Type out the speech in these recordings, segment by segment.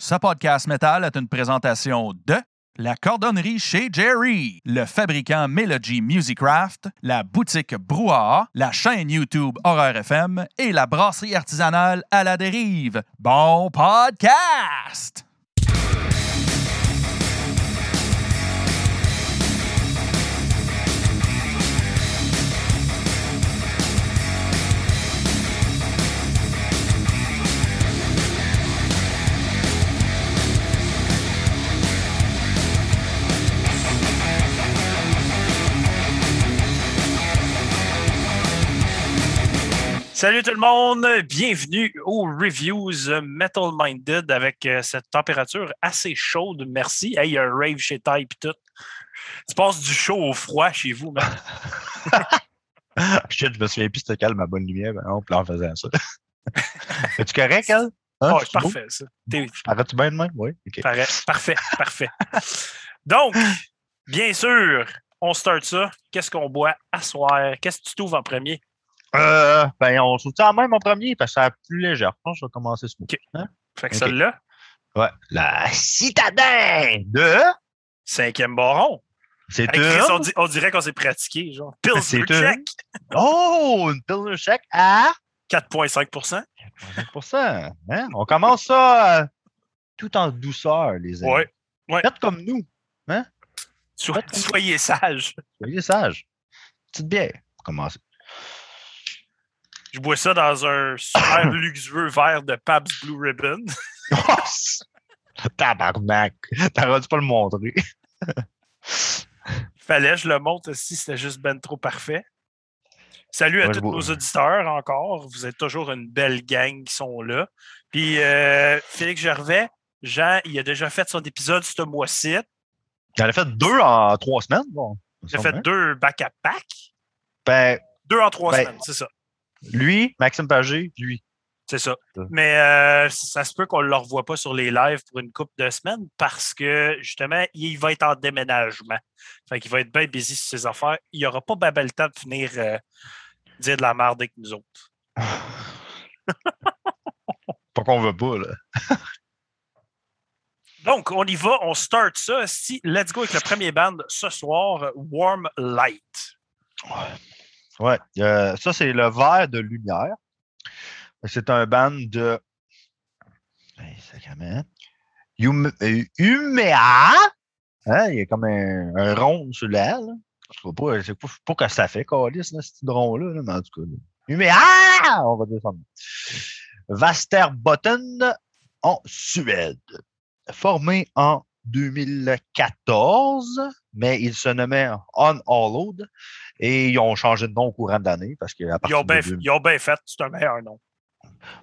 Ce podcast métal est une présentation de la cordonnerie chez Jerry, le fabricant Melody Musicraft, la boutique Brouhaha, la chaîne YouTube Horreur FM et la brasserie artisanale à la dérive. Bon podcast! Salut tout le monde, bienvenue aux Reviews Metal Minded avec euh, cette température assez chaude, merci. Hey, il y a un rave chez Ty et tout. Tu passes du chaud au froid chez vous, man. Shit, je me souviens plus c'était calme ma bonne lumière ben, on en faisant ça. Es-tu correct, elle? Hein, Oh, parfait, ça. T'es- Arrête-tu bien de même? Oui. Parfait, parfait. Donc, bien sûr, on start ça. Qu'est-ce qu'on boit à soir? Qu'est-ce que tu trouves en premier? Euh, ben, on se tient même en premier parce que c'est plus légère. Je pense que je vais commencer ce mot. Fait que celle-là, Ouais. La citadin de. cinquième baron. C'est on, on dirait qu'on s'est pratiqué, genre. Une- check, Oh, une Pilsner Check à 4,5% 5%. Hein? On commence ça euh, tout en douceur, les amis. Ouais. ouais. Faites comme nous. So- soyez sages. Soyez sages. Petite bière. Commencez. Je bois ça dans un super luxueux verre de Pabst Blue Ribbon. Tabarnak. T'aurais dû pas le montrer. Fallait, je le montre si c'était juste ben trop parfait. Salut à Ouais, tous nos auditeurs encore. Vous êtes toujours une belle gang qui sont là. Puis euh, Félix Gervais, Jean, il a déjà fait son épisode ce mois-ci. J'en ai fait deux en trois semaines. Bon. Il a fait deux back-à-back. Ben, Deux en trois Ben, semaines, c'est ça. Lui, Maxime Pagé, lui. C'est ça. Mais euh, ça se peut qu'on ne le revoie pas sur les lives pour une couple de semaines parce que justement, il va être en déménagement. Fait qu'il va être bien busy sur ses affaires. Il n'aura pas ben le temps de finir euh, dire de la merde avec nous autres. Pas qu'on veut pas, là. Donc, on y va, on start ça. Si, let's go avec le premier band ce soir, Warm Light. Ouais. Euh, ça, c'est le verre de lumière. C'est un band de. Hey, sacrément. Yume- euh. Hein, il y a comme un, rond sur l'aile. là. Je sais pas, je sais pas, pas que ça fait, Calis, ce petit rond-là, là, mais en tout cas. là. Umea! On va descendre. Vasterbotten en Suède. Formé en 2014, mais il se nommait Unhallowed et ils ont changé de nom au courant de l'année parce que à Ils ont bien de deux- ils ont bien fait, c'est un meilleur nom.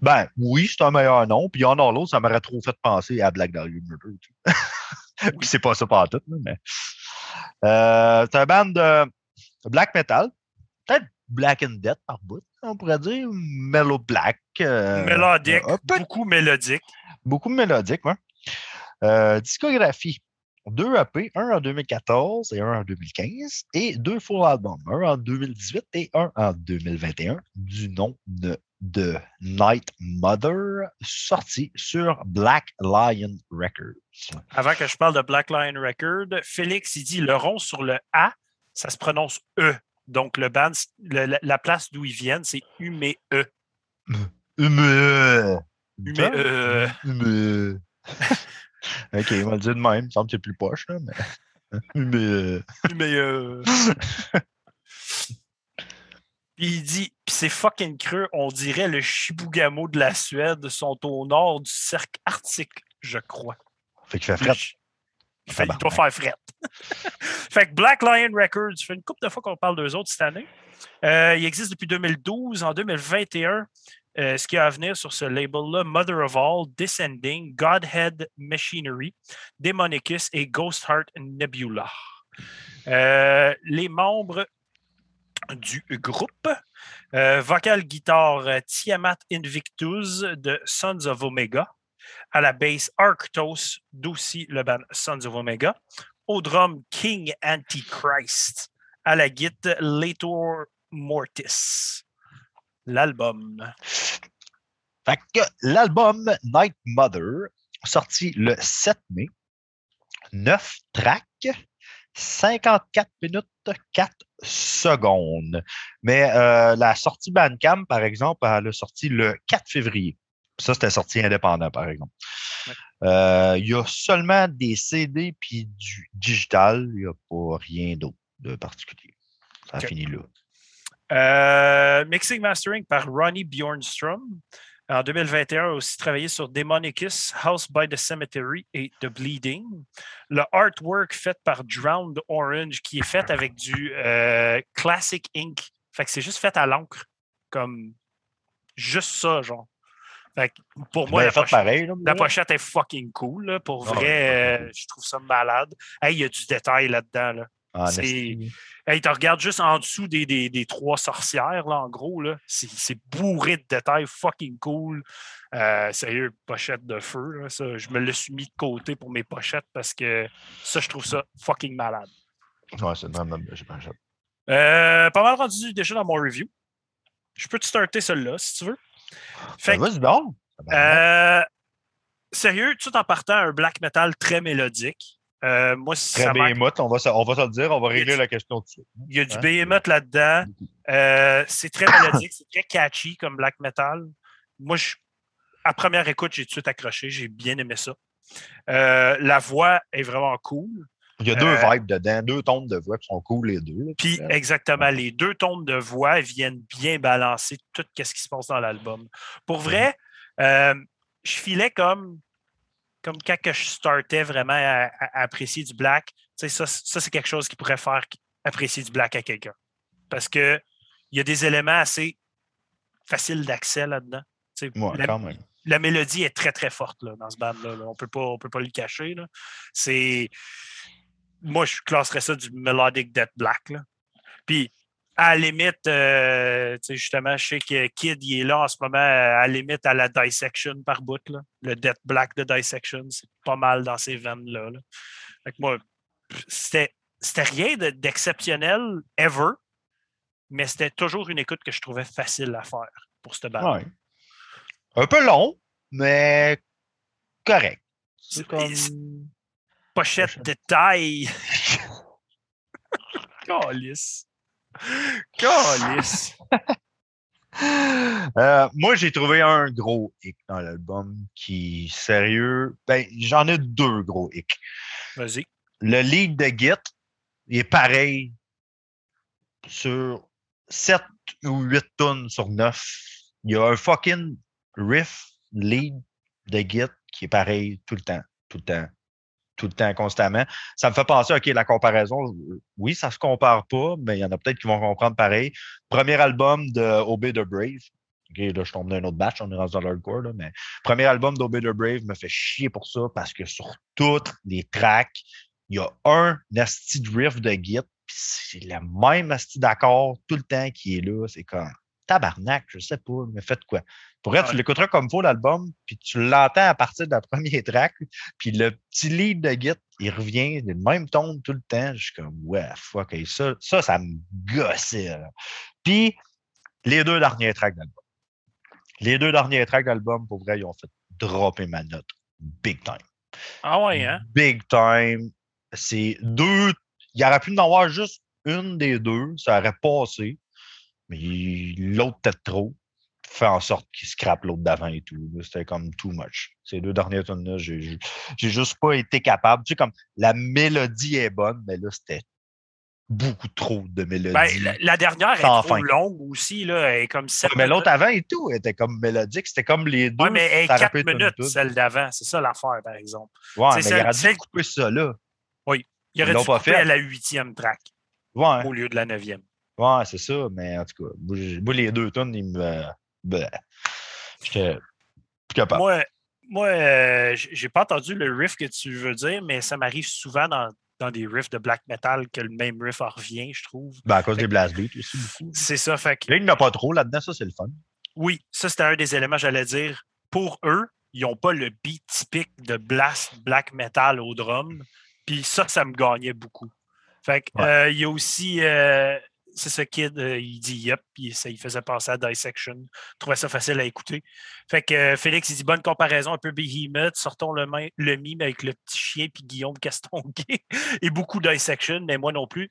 Ben oui, c'est un meilleur nom. Puis Unhallowed, ça m'aurait trop fait penser à Black Dahlia Murder. Puis c'est pas ça pas tout, mais. Euh, c'est un band de black metal. Peut-être Black and Death par bout, on pourrait dire. Mellow Black. euh, mélodique, beaucoup mélodique. beaucoup mélodique, ouais. Euh, discographie. Deux EP, un en 2014 et un en 2015, et deux full albums, un en 2018 et un en 2021, du nom de, de Night Mother, sorti sur Black Lion Records. Avant que je parle de Black Lion Record, Félix, il dit le rond sur le A, ça se prononce E. Donc, le band, le- la, la place d'où ils viennent, c'est Humé E. Humeux. Humé E. Ok, on va le dire de même, il me semble que c'est plus poche, là, mais. Humeux. Humé E. Puis il dit, puis c'est fucking creux, on dirait le Shibugamo de la Suède sont au nord du cercle arctique, je crois. Fait qu'il fait fret. Il, fait- il doit faire fret. fait que Black Lion Records, fait une couple de fois qu'on parle d'eux autres cette année. Euh, il existe depuis 2012. En 2021, euh, ce qui a à venir sur ce label-là, Mother of All, Descending, Godhead Machinery, Demonicus et Ghost Heart Nebula. Euh, les membres du groupe, euh, vocal guitare Tiamat Invictus de Sons of Omega, à la bass Arctos, d'aussi le band Sons of Omega, au drum King Antichrist, à la guitare Lator Mortis. L'album. Fait que l'album Night Mother sorti le 7 mai. 9 tracks, 54 minutes 4 secondes. Mais euh, la sortie Bandcamp, par exemple, elle a sorti le 4 février. Ça, c'était sorti indépendant, par exemple. Euh, il y a seulement des CD puis du digital. Il n'y a pas rien d'autre de particulier. Ça a fini là. Euh, mixing Mastering par Ronnie Bjornstrom. En 2021, a aussi travaillé sur Demonicus, House by the Cemetery et The Bleeding. Le artwork fait par Drowned Orange, qui est fait avec du euh, Classic Ink. Fait que c'est juste fait à l'encre. Comme juste ça, genre. Fait que pour moi, la pochette, pareil, la pochette, est fucking cool. Là. Pour ah vrai, euh, je trouve ça malade. Hey, il y a du détail là-dedans. Là. Ah, Hey, tu regardes juste en dessous des, des, trois sorcières, là, en gros. C'est bourré de détails, fucking cool. Euh, sérieux, pochette de feu. Là, ça, je me le suis mis de côté pour mes pochettes parce que ça, je trouve ça fucking malade. Ouais, c'est vraiment j'ai pas euh, Pas mal rendu déjà dans mon review. Je peux te starter celle-là si tu veux. Fait donc. Euh, sérieux, tout en partant un black metal très mélodique. Euh, moi, Très Behemoth, on va, on va se le dire, on va régler la question tout de suite. Il y a du hein? Behemoth là-dedans. Euh, c'est très mélodique, c'est très catchy comme black metal. Moi, à première écoute, j'ai tout de suite accroché, j'ai bien aimé ça. Euh, la voix est vraiment cool. Il y a deux vibes dedans, deux tons de voix qui sont cool les deux. Puis exactement, les deux tons de voix viennent bien balancer tout ce qui se passe dans l'album. Pour vrai, je filais comme comme quand que je startais vraiment à, apprécier du black, ça, ça c'est quelque chose qui pourrait faire apprécier du black à quelqu'un. Parce qu'il y a des éléments assez faciles d'accès là-dedans. la, la, mélodie est très, très forte là, dans ce band-là. On ne peut pas le cacher. C'est. Moi, je classerais ça du melodic death black. Là. Puis à la limite, euh, justement, je sais que Kid, il est là en ce moment, à la limite, à la dissection par bout. Là. Le Death Black de dissection, c'est pas mal dans ces veines-là. moi, c'était, rien d'exceptionnel, ever, mais c'était toujours une écoute que je trouvais facile à faire pour cette bande. Un peu long, mais correct. Comme... Pochette de taille. Calice. Calice! Euh, moi, j'ai trouvé un gros hic dans l'album qui, sérieux, ben, j'en ai deux gros hicks. Vas-y. Le lead de Git, il est pareil sur 7 ou 8 tonnes sur 9. Il y a un fucking riff lead de Git qui est pareil tout le temps, tout le temps tout le temps, constamment. Ça me fait penser, OK, la comparaison, oui, ça se compare pas, mais il y en a peut-être qui vont comprendre pareil. Premier album de Brave. OK, là, je tombe dans un autre batch, on est rendu dans l'hardcore, là, mais premier album d'Obey the Brave me fait chier pour ça parce que sur toutes les tracks, il y a un nasty riff de Git, puis c'est le même nasty d'accord tout le temps qui est là. C'est comme tabarnak, je sais pas, mais faites quoi? Pour être, tu l'écouteras comme faut l'album, puis tu l'entends à partir de la première track, puis le petit lead de Git, il revient le même ton tout le temps. Je suis comme, ouais, fuck, ça, ça, ça me gossait. Puis, les deux derniers tracks d'album. Les deux derniers tracks d'album, pour vrai, ils ont fait dropper ma note. Big time. Ah ouais, hein? Big time. C'est deux. Il aurait pu en avoir juste une des deux, ça aurait passé. Mais l'autre, peut-être trop, fait en sorte qu'il scrape l'autre d'avant et tout. C'était comme too much. Ces deux dernières tonnes-là, j'ai juste pas été capable. Tu sais, comme la mélodie est bonne, mais là, c'était beaucoup trop de mélodie. Ben, la, dernière est trop longue aussi, là. Elle est comme Mais l'autre avant et tout était comme mélodique. C'était comme les deux. Oui, mais elle est 4 minutes, celle d'avant. C'est ça l'affaire, par exemple. Ouais, mais il aurait dû couper ça là. Oui. Il aurait dû couper à la huitième track. Ouais. Au lieu de la neuvième. Ouais, c'est ça, mais en tout cas, moi, les deux tonnes, ils me. Ben, j'étais plus capable. Moi, moi euh, j'ai pas entendu le riff que tu veux dire, mais ça m'arrive souvent dans, dans, des riffs de black metal que le même riff en revient, je trouve. Ben, à cause des blast beats aussi, beaucoup. C'est ça. Fait que... Là, il n'y en a pas trop là-dedans, ça, c'est le fun. Oui, ça, c'était un des éléments, j'allais dire. Pour eux, ils n'ont pas le beat typique de blast black metal au drum. Puis ça, ça me gagnait beaucoup. Fait que, euh, il y a aussi. Euh, c'est ce kid, euh, il dit yep, puis ça il faisait penser à Dissection. Je trouvais ça facile à écouter. Fait que euh, Félix, il dit bonne comparaison, un peu Behemoth, sortons le, main- le mime avec le petit chien puis Guillaume Castonguay et beaucoup Dissection, mais moi non plus.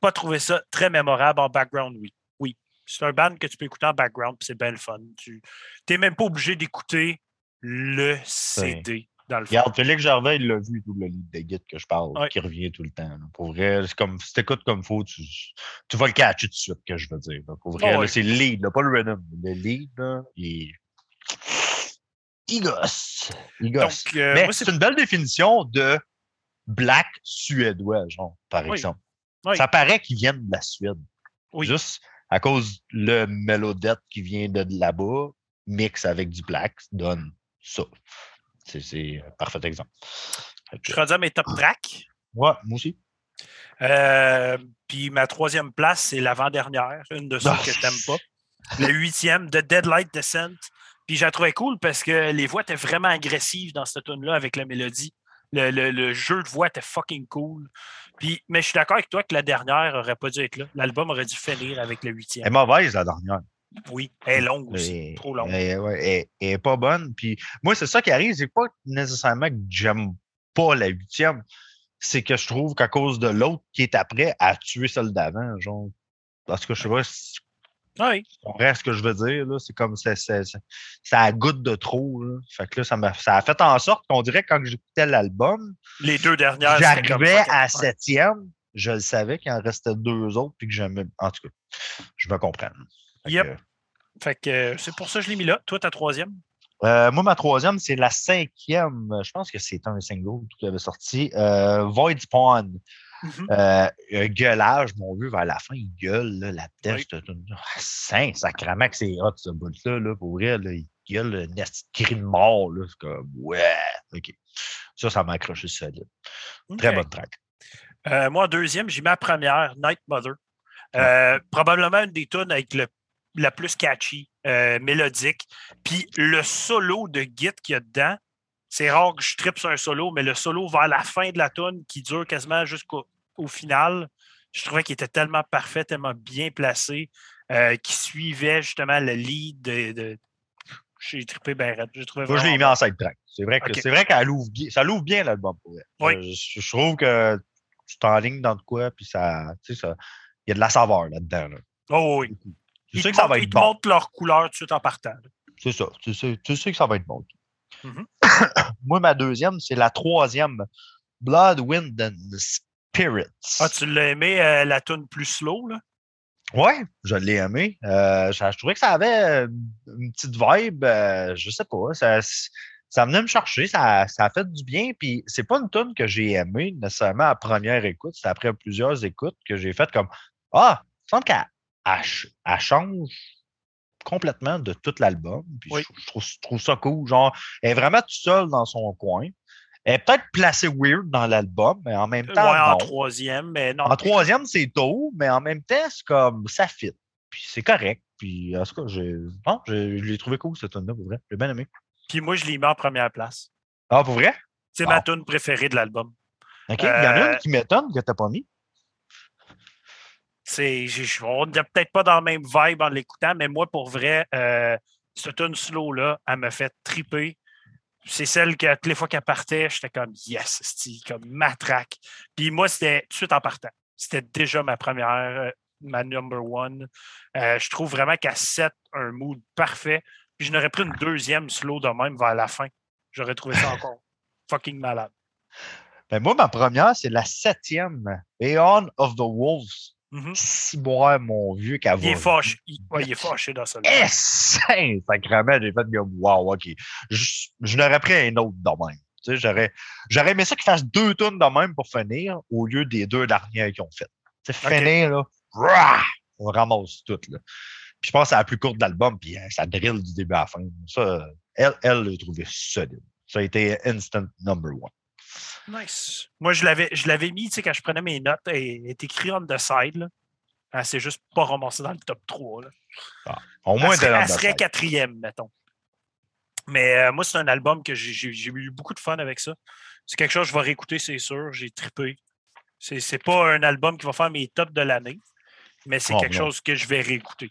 Pas trouvé ça très mémorable en background, oui. Oui. C'est un band que tu peux écouter en background, puis c'est bien le fun. Tu n'es même pas obligé d'écouter le CD dans le fond. Regarde, Félix Gervais, il l'a vu, tout le lead de Git que je parle, Ouais. qui revient tout le temps. là. Pour vrai, c'est comme, si t'écoutes comme faut, tu, tu vas le catcher tout de suite, que je veux dire. là. Pour vrai, ouais. c'est le lead, là, pas le rhythm. Le lead, là, il il gosse. Il gosse. Donc, euh, Mais c'est une belle définition de black suédois, genre, par Oui. exemple. Oui. Ça paraît qu'ils viennent de la Suède. Oui. Juste à cause le mélodette qui vient de là-bas, mix avec du black, donne ça. C'est- un parfait exemple. Je que- suis rendu à mes top tracks. Ouais, moi aussi. Euh, puis ma troisième place, c'est l'avant-dernière, une de ceux Ah. que tu n'aimes pas. Le huitième, de Deadlight Descent. Puis j'ai trouvé cool parce que les voix étaient vraiment agressives dans cette tune là avec la mélodie. Le, le- le jeu de voix était fucking cool. Puis, mais je suis d'accord avec toi que la dernière aurait pas dû être là. L'album aurait dû finir avec le Elle est huitième. mauvaise, la dernière. Oui, elle est longue aussi. Trop longue. Elle, ouais, elle- elle est pas bonne. Puis moi, c'est ça qui arrive. C'est pas nécessairement que j'aime pas la huitième. C'est que je trouve qu'à cause de l'autre qui est après, a tué celle d'avant. Genre. Parce que je sais pas si Oui, comprends ce que je veux dire. C'est comme ça, ça, ça, ça goûte de trop. Là. Fait que là, ça, m'a- ça a fait en sorte qu'on dirait que quand j'écoutais l'album, les deux dernières. j'arrivais à septième, je le savais qu'il en restait deux autres, puis que j'aimais. En tout cas, je me comprends. Yep. Fait que euh, c'est pour ça que je l'ai mis là. Toi, ta troisième? Euh, moi, ma troisième, c'est la cinquième. Je pense que c'est un single qui avait sorti. Euh, Void Spawn. Euh, un gueulage, mon vieux, vers la fin, il gueule, là, la tête. Oui. Saint, sacrament que c'est hot, ce bout-là, là, pour vrai, là, il gueule le nest cri de mort, c'est comme, ouais, ok. Ça, ça m'a accroché solide. Très Ok. bonne track. Moi, en deuxième, j'ai ma première, Night Mother. Euh, probablement une des tunes avec le, la plus catchy, euh, mélodique. Puis le solo de Git qu'il y a dedans, c'est rare que je tripe sur un solo, mais le solo vers la fin de la tune qui dure quasiment jusqu'au au final, je trouvais qu'il était tellement parfait, tellement bien placé, euh, qui suivait justement le lead de. de- j'ai trippé bien. J'ai trouvé Moi, je l'ai mis en side track. C'est vrai que Ok. c'est vrai qu'elle ouvre bien. Ça l'ouvre bien l'album pour elle. Oui. Euh, Je, je trouve que tu t'enlignes dans de quoi, puis ça. Tu sais, ça. Il y a de la saveur là-dedans. Là. Oh oui. Tu Ils sais te que ça va ils être te bon. montrent leur couleur tout de suite en partant. C'est ça. Tu sais, tu sais que ça va être bon. Mhm. Moi, ma deuxième, c'est la troisième. Blood, Wind and Spirits. Ah, tu l'as aimé, euh, la tune plus slow, là? Ouais, je l'ai aimé. Euh, je, je trouvais que ça avait euh, une petite vibe, euh, je sais pas. Ça, ça venait me chercher, ça, ça a fait du bien. Puis c'est pas une tune que j'ai aimée nécessairement à première écoute. C'est après plusieurs écoutes que j'ai fait comme Ah, semble qu'elle elle ch- elle change complètement de tout l'album. Puis Oui. je, je trouve, je trouve ça cool. Genre, elle est vraiment toute seule dans son coin. Elle est peut-être placée weird dans l'album, mais en même Ouais, temps. en non. troisième, mais non. En troisième, c'est tôt, mais en même temps, c'est comme ça fit. Puis c'est correct. Puis en tout cas, j'ai. Non, je l'ai trouvé cool cette tune là pour vrai. J'ai bien aimé. Puis moi, je l'ai mis en première place. Ah, pour vrai? C'est Bon. ma tune préférée de l'album. OK. Il y en a Euh, une qui m'étonne que t'as pas mis. C'est, on n'est peut-être pas dans la même vibe en l'écoutant, mais moi, pour vrai, euh, cette tune slow-là, elle me fait triper. C'est celle que toutes les fois qu'elle partait, j'étais comme yes, c'est comme matraque. Puis moi, c'était tout de suite en partant. C'était déjà ma première, euh, ma number one. Euh, je trouve vraiment qu'elle set un mood parfait. Puis je n'aurais pris une deuxième slow de même vers la fin. J'aurais trouvé ça encore fucking malade. Ben, moi, ma première, c'est la septième. Aeon of the Wolves. Si moi, mon vieux qu'elle Il est fâché. Il, ouais, il est fâché dans ça. Eh, j'ai fait comme wow, OK. Je, je n'aurais pris un autre de même. Tu sais, j'aurais, j'aurais aimé ça qu'ils fassent deux tonnes de même pour finir au lieu des deux dernières qu'ils ont faites. Tu sais, finir, là, rah, on ramasse tout. Là. Puis je pense que c'est la plus courte de l'album, puis hein, ça drill du début à la fin. Ça, elle, elle l'a trouvé solide. Ça a été instant number one. Nice. Moi, je l'avais, je l'avais mis, tu sais, quand je prenais mes notes, elle est écrit on the side. Là. Elle s'est juste pas ramassée dans le top 3. Là. Au moins, elle serait, elle serait quatrième, mettons. Mais euh, moi, c'est un album que j'ai, eu beaucoup de fun avec ça. C'est quelque chose que je vais réécouter, c'est sûr. J'ai trippé. C'est, c'est pas un album qui va faire mes tops de l'année. Mais c'est Oh, quelque non. chose que je vais réécouter.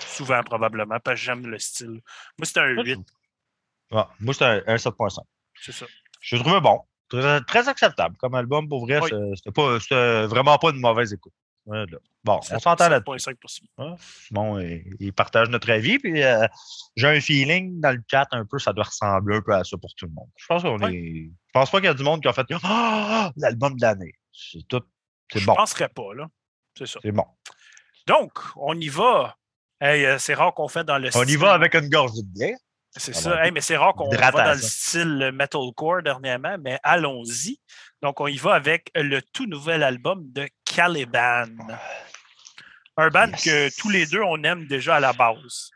Souvent, probablement, parce que j'aime le style. Moi, c'est un 8, Ouais, moi, c'était un, un 7.5. c'est ça. Je le trouvais bon. Très, très acceptable comme album. Pour vrai, Oui. c'était pas- c'était vraiment pas une mauvaise écoute. Bon, on s'entend là-dessus. 7.5 pour Simon. Simon, il, partage notre avis. Puis euh, j'ai un feeling dans le chat un peu, ça doit ressembler un peu à ça pour tout le monde. Je pense qu'on est. Je pense pas qu'il y a du monde qui a fait Ah, l'album de l'année. C'est tout. C'est Je bon. penserais pas, là. C'est ça. C'est bon. Donc, on y va. Hey, euh, c'est rare qu'on fait dans le On y va avec une gorge de bière. C'est Ah ça. Hey, mais c'est rare qu'on va dans le Hydratation. style metalcore dernièrement, mais allons-y. Donc, on y va avec le tout nouvel album de Caliban. Un band Yes. que tous les deux, on aime déjà à la base.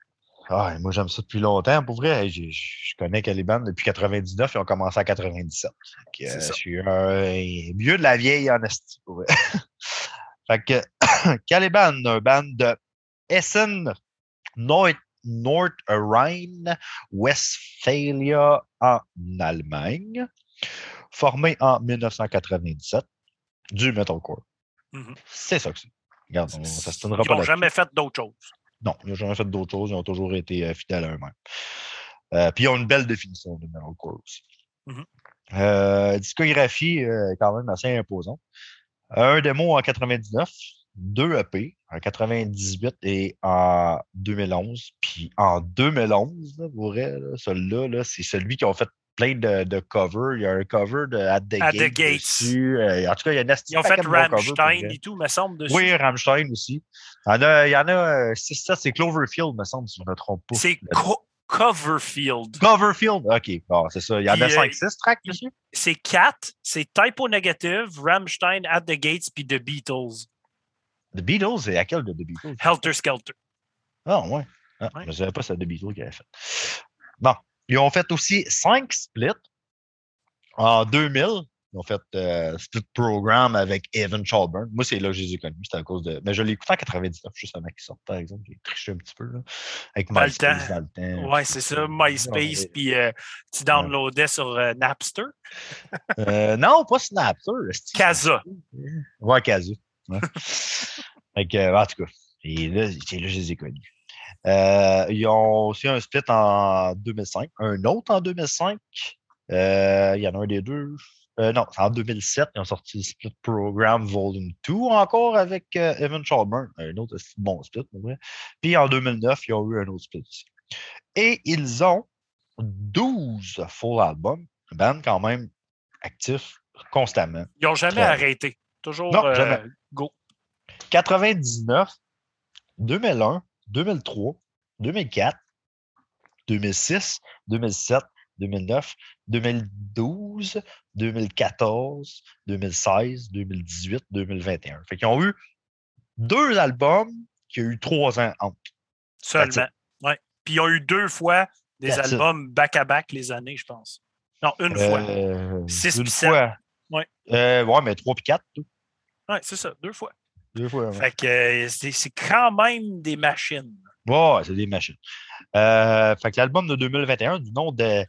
Ah, moi, j'aime ça depuis longtemps. Pour vrai, je connais Caliban depuis 99 et on commencé en 97. Fait que, C'est euh, je suis un mieux de la vieille honesty. Pour vrai. fait que Caliban, un band de Essen, Nord Nord-Rhine, Westphalia en Allemagne, formé en 1997, du metalcore. Mhm. C'est ça que c'est. Regarde, on, ça se tiendra Ils n'ont jamais fait d'autre chose. non, ils n'ont jamais fait d'autres choses. Ils ont toujours été euh, fidèles à eux-mêmes. Euh, puis ils ont une belle définition de metalcore aussi. Mhm. Euh, discographie euh, quand même assez imposante. Un démo en 99, deux EP en 98 et en 2011. Puis en 2011, là, pour vrai, là, celui-là, là, c'est celui qui a fait plein de, de covers. Il y a un cover de At the, At the Gates dessus. Euh, en tout cas, il y a un asti Ils ont fait Rammstein et tout, me semble, dessus. Oui, Rammstein aussi. Il y en a, il y en a 6-7, c'est Cloverfield, me semble, si je ne me trompe pas. C'est Co- Coverfield. Cloverfield, OK. Bon, c'est ça. Il y en a Puis, euh, 5-6 tracks dessus? C'est quatre. C'est Typo Negative, Rammstein, At the Gates, puis The Beatles. The Beatles, c'est à quel de The Beatles? Helter Skelter. Ah, ouais. Ah, Ouais. Je ne savais pas c'est The Beatles qui avait fait. Bon. Ils ont fait aussi 5 splits. En 2000, ils ont fait euh, Split Program avec Evan Chalburn. Moi, c'est là que je les ai connus. C'était à cause de. Mais je l'ai écouté en 99, juste avant qu'ils sortent, par exemple. J'ai triché un petit peu, là. Avec Dans le MySpace temps. dans le temps. Ouais, c'est ça, MySpace, puis euh, tu downloadais sur euh, Napster. Euh, non, pas Snapster. esti. Casa. Ouais, Kazoo. Ouais. fait que, en tout cas, et là, c'est là que je les ai connus. Euh, ils ont aussi un split en 2005, un autre en 2005. Euh, il y en a un des deux. Euh, non, c'est en 2007, ils ont sorti le Split Program Volume 2 encore avec euh, Evan Chalburn. Un autre bon split, pour vrai. Puis en 2009, ils ont eu un autre split aussi. Et ils ont 12 full albums, un band quand même actif constamment. Ils n'ont jamais Très- arrêté. Toujours Non, jamais. go. 99, 2001, 2003, 2004, 2006, 2007, 2009, 2012, 2014, 2016, 2018, 2021. Fait qu'ils ont eu deux albums qui ont eu trois ans entre. Seulement. Ouais. Puis ils ont eu deux fois des That's albums back-à-back les années, je pense. Non, une fois. Euh, Six une puis sept. fois. Ouais. Euh, ouais, mais trois puis quatre, tout. Ouais, c'est ça, deux fois. Deux fois. ouais. Fait que euh, c'est quand même des machines. Ouais, c'est des machines. Euh, fait que l'album de 2021 du nom de